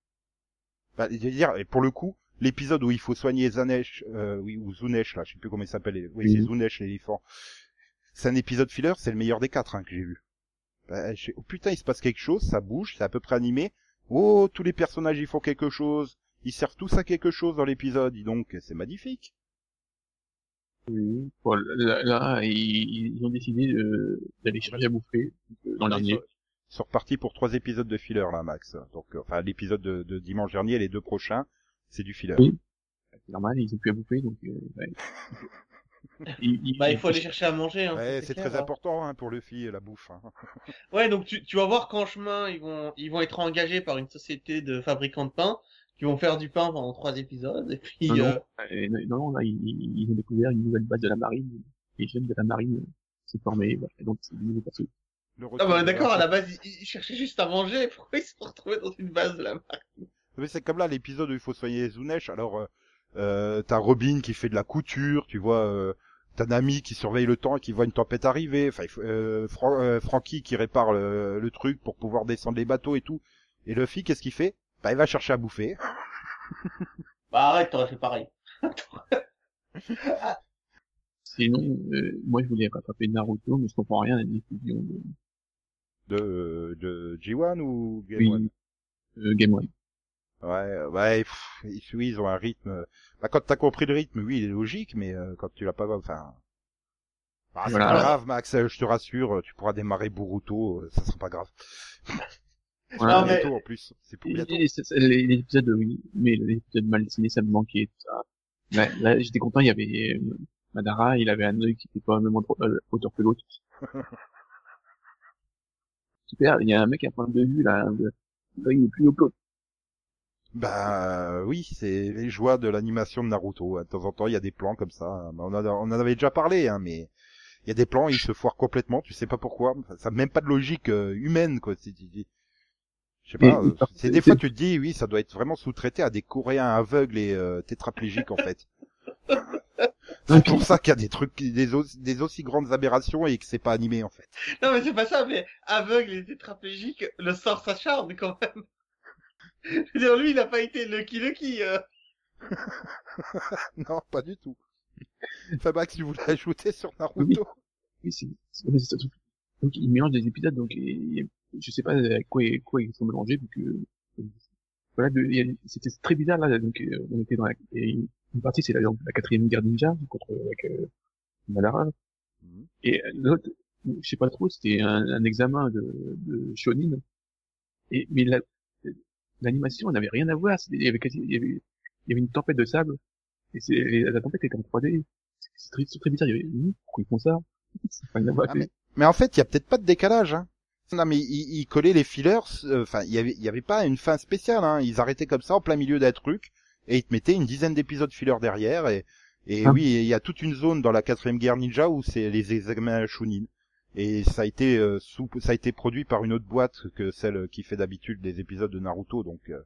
Bah, je veux dire, et pour le coup, l'épisode où il faut soigner Zanesh, euh, oui, ou Zunesh, là, je sais plus comment il s'appelle. Oui, c'est Mhm. Zunesh, l'éléphant. C'est un épisode filler, c'est le meilleur des quatre hein, que j'ai vu. Bah, je oh putain, il se passe quelque chose, ça bouge, c'est à peu près animé. Oh, tous les personnages, ils font quelque chose. Ils servent tous à quelque chose dans l'épisode, dis donc, c'est magnifique. Oui. Bon, là, là, ils, ils ont décidé d'aller chercher à bouffer euh, dans Là, l'année. Ils sont- ils sont repartis pour trois épisodes de filler, là, Max. Donc, euh, enfin, l'épisode de, de dimanche dernier, les deux prochains, c'est du filler. Oui. C'est normal, ils ont plus à bouffer, donc. Euh, ouais. [LAUGHS] Ils- Bah, il faut aller chercher à manger. Hein, Ouais, c'est très hein. important hein, pour le fille, la bouffe. hein. [LAUGHS] Ouais, donc tu, tu vas voir qu'en chemin, ils vont, ils vont être engagés par une société de fabricants de pain qui vont faire du pain pendant trois épisodes. Et puis, Non, non. euh, Euh, non, non, là, ils, ils ont découvert une nouvelle base de la marine. Les jeunes de la marine s'est voilà. Et donc, c'est persos. Le ah bah d'accord, la- à la base, ils, ils cherchaient juste à manger. [LAUGHS] Pourquoi ils se sont retrouvés dans une base de la marine? Mais c'est comme là l'épisode où il faut soigner Zunesh. Alors, euh, euh, t'as Robin qui fait de la couture, tu vois. Euh, t'as Nami qui surveille le temps et qui voit une tempête arriver. Enfin, euh, Fran- euh, Frankie qui répare le, le truc pour pouvoir descendre les bateaux et tout. Et Luffy, qu'est-ce qu'il fait? Bah, il va chercher à bouffer. [LAUGHS] Bah arrête, t'aurais fait pareil. [LAUGHS] Sinon, euh, moi, je voulais rattraper Naruto, mais je comprends rien à la diffusion de, De, de G1 ou Game oui, One? Euh, Game One. Ouais, ouais, pff, ils- oui, ils ont un rythme. Bah, quand t'as compris le rythme, oui, il est logique, mais euh, quand tu l'as pas, enfin. Bah, c'est Voilà. pas grave, Max, euh, je te rassure, tu pourras démarrer Boruto, euh, ça sera pas grave. [LAUGHS] Voilà. Non, mais- bientôt en plus. C'est pour bientôt. les, les épisodes, oui, mais les épisodes mal dessinés, ça me manquait, tout ça. Là, là, j'étais content, il y avait euh, Madara, il avait un œil qui était pas même autre- euh, hauteur que l'autre. [LAUGHS] Super, il y a un mec à point de vue, là, l'œil est plus haut que l'autre. Bah oui, c'est les joies de l'animation de Naruto. De temps en temps, il y a des plans comme ça. Bah, On, a- on en avait déjà parlé, hein, mais il y a des plans, ils se foirent complètement. Tu sais pas pourquoi. Enfin, ça n'a même pas de logique euh, humaine, quoi. Je sais pas. Euh, c'est des fois tu te dis, oui, ça doit être vraiment sous-traité à des Coréens aveugles et euh, tétraplégiques en fait. [LAUGHS] C'est pour ça qu'il y a des trucs, des, aussi- des aussi grandes aberrations et que c'est pas animé en fait. Non, mais c'est pas ça, mais aveugle et tétraplégique, le sort s'acharne quand même. Je veux dire, lui, il a pas été Lucky Lucky. Euh. [LAUGHS] non, pas du tout. [LAUGHS] Fabax, tu voulais ajouter sur Naruto Oui, c'est, c'est, ça. Donc, il mélange des épisodes, donc, et- je sais pas avec quoi, quoi ils sont mélangés, vu que, voilà, c'était très bizarre, là, donc, euh, on était dans la, et une partie, c'est la, la quatrième guerre ninja, contre, avec, euh, Madara. Mhm. Et euh, l'autre, je sais pas trop, c'était un, un examen de, de shonin. Et, mais la, l'animation, n'avait rien à voir, il y avait quasi, il y avait, il y avait une tempête de sable, et c'est, la tempête était en 3D. C'est très, très bizarre, il y avait, pourquoi ils font ça? [LAUGHS] Ah, mais, mais en fait, il y a peut-être pas de décalage. Hein. Non, mais ils, ils collaient les fillers. euh, Enfin, il y avait, y avait pas une fin spéciale. Hein. Ils arrêtaient comme ça en plein milieu d'un truc et ils te mettaient une dizaine d'épisodes fillers derrière. Et, et Ah. oui, il y a toute une zone dans la quatrième guerre ninja où c'est les examens Chunin. Et ça a été euh, sous, ça a été produit par une autre boîte que celle qui fait d'habitude les épisodes de Naruto. Donc, euh,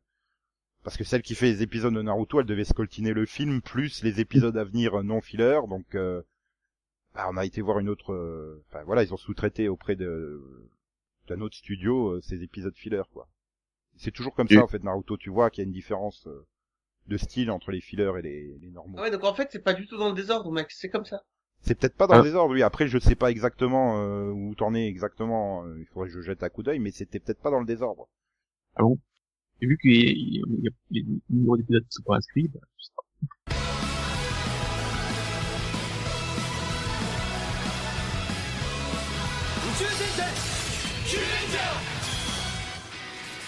parce que celle qui fait les épisodes de Naruto, elle devait scoltiner le film plus les épisodes à venir non fillers. Donc euh, bah, on a été voir une autre, euh, enfin voilà, ils ont sous-traité auprès de d'un autre studio euh, ces épisodes fillers quoi. C'est toujours comme ça en fait Naruto, tu vois qu'il y a une différence euh, de style entre les fillers et les, les normaux. Ah ouais, donc en fait, c'est pas du tout dans le désordre, mec, c'est comme ça. C'est peut-être pas dans Ah. le désordre, oui. Après, je sais pas exactement euh, où t'en es exactement. euh, il faudrait que je jette un coup d'œil, mais c'était peut-être pas dans le désordre. Ah bon Et vu qu'il y a, il y a- il y a les numéros d'épisodes qui sont pas inscrits, bah, je sais pas.「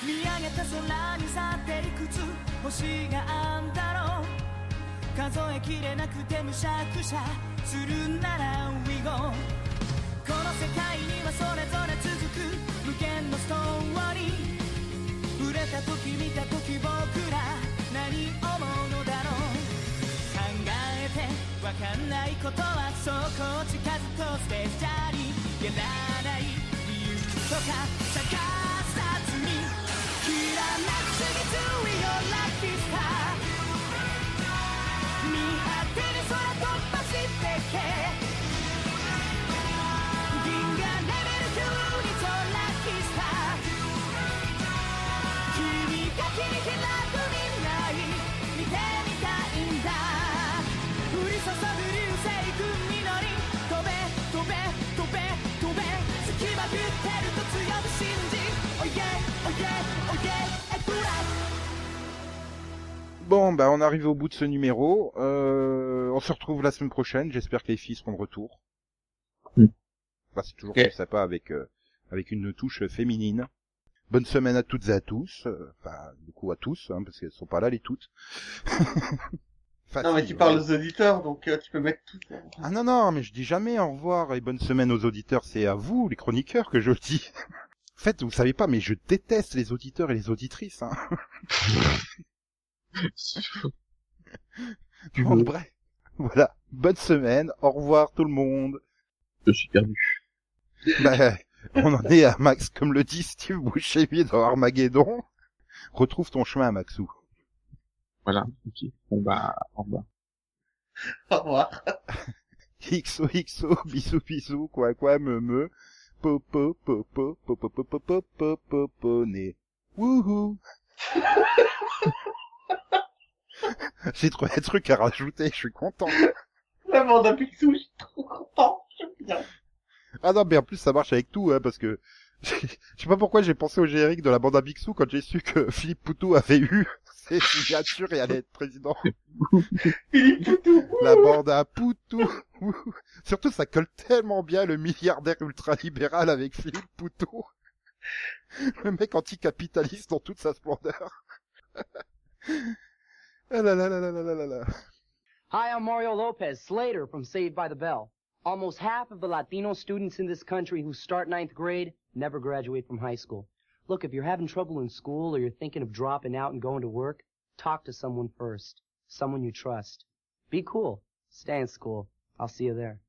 見上げた空に去っていくつ星があんだろう」「 数えきれなくてむしゃくしゃするなら We go」「この世界にはそれぞれ続く無限のストーリー」「触れた時見た時僕ら何思うのだろう」「考えてわかんないことはそこを近づこうスペシャリやらない理由とか care. Bon, bah on arrive au bout de ce numéro. Euh, on se retrouve la semaine prochaine. J'espère que les filles seront de retour. Mm. Bah, c'est toujours plus sympa avec euh, avec une touche féminine. Bonne semaine à toutes et à tous. euh, Enfin, du coup à tous, hein, parce qu'elles sont pas là les toutes. [LAUGHS] Non, mais tu ouais. parles aux auditeurs, donc euh, tu peux mettre tout. Ah non non, mais je dis jamais au revoir et bonne semaine aux auditeurs. C'est à vous, les chroniqueurs, que je le dis. [LAUGHS] En fait, vous savez pas, mais je déteste les auditeurs et les auditrices. Hein. [LAUGHS] Tu Bon, veux- bref. Voilà. Bonne semaine. Au revoir tout le monde. Je suis perdu. Bah, on en est à Max, comme le dit Steve Buscemi dans Armageddon. Retrouve ton chemin, Maxou. Voilà, ok. Bon bah, au revoir. Au revoir. XOXO, bisous bisous, quoi quoi, me me. Po po po po po po po po po po po po né. Wouhou. [LAUGHS] J'ai trouvé un truc à rajouter, je suis content. La bande à Picsou, je suis trop content. J'aime bien. Ah non, mais en plus ça marche avec tout, hein, parce que [LAUGHS] je sais pas pourquoi j'ai pensé au générique de la bande à Bixou quand j'ai su que [LAUGHS] Philippe Poutou avait eu ses signatures et allait être président. Philippe Poutou. La bande à Poutou. Surtout ça colle tellement bien le milliardaire ultralibéral avec Philippe Poutou. Le mec anticapitaliste dans toute sa splendeur. [LAUGHS] la, la, la, la, la, la, la. Hi, I'm Mario Lopez, Slater from Saved by the Bell. Almost half of the Latino students in this country who start ninth grade never graduate from high school. Look, if you're having trouble in school or you're thinking of dropping out and going to work, talk to someone first. Someone you trust. Be cool. Stay in school. I'll see you there.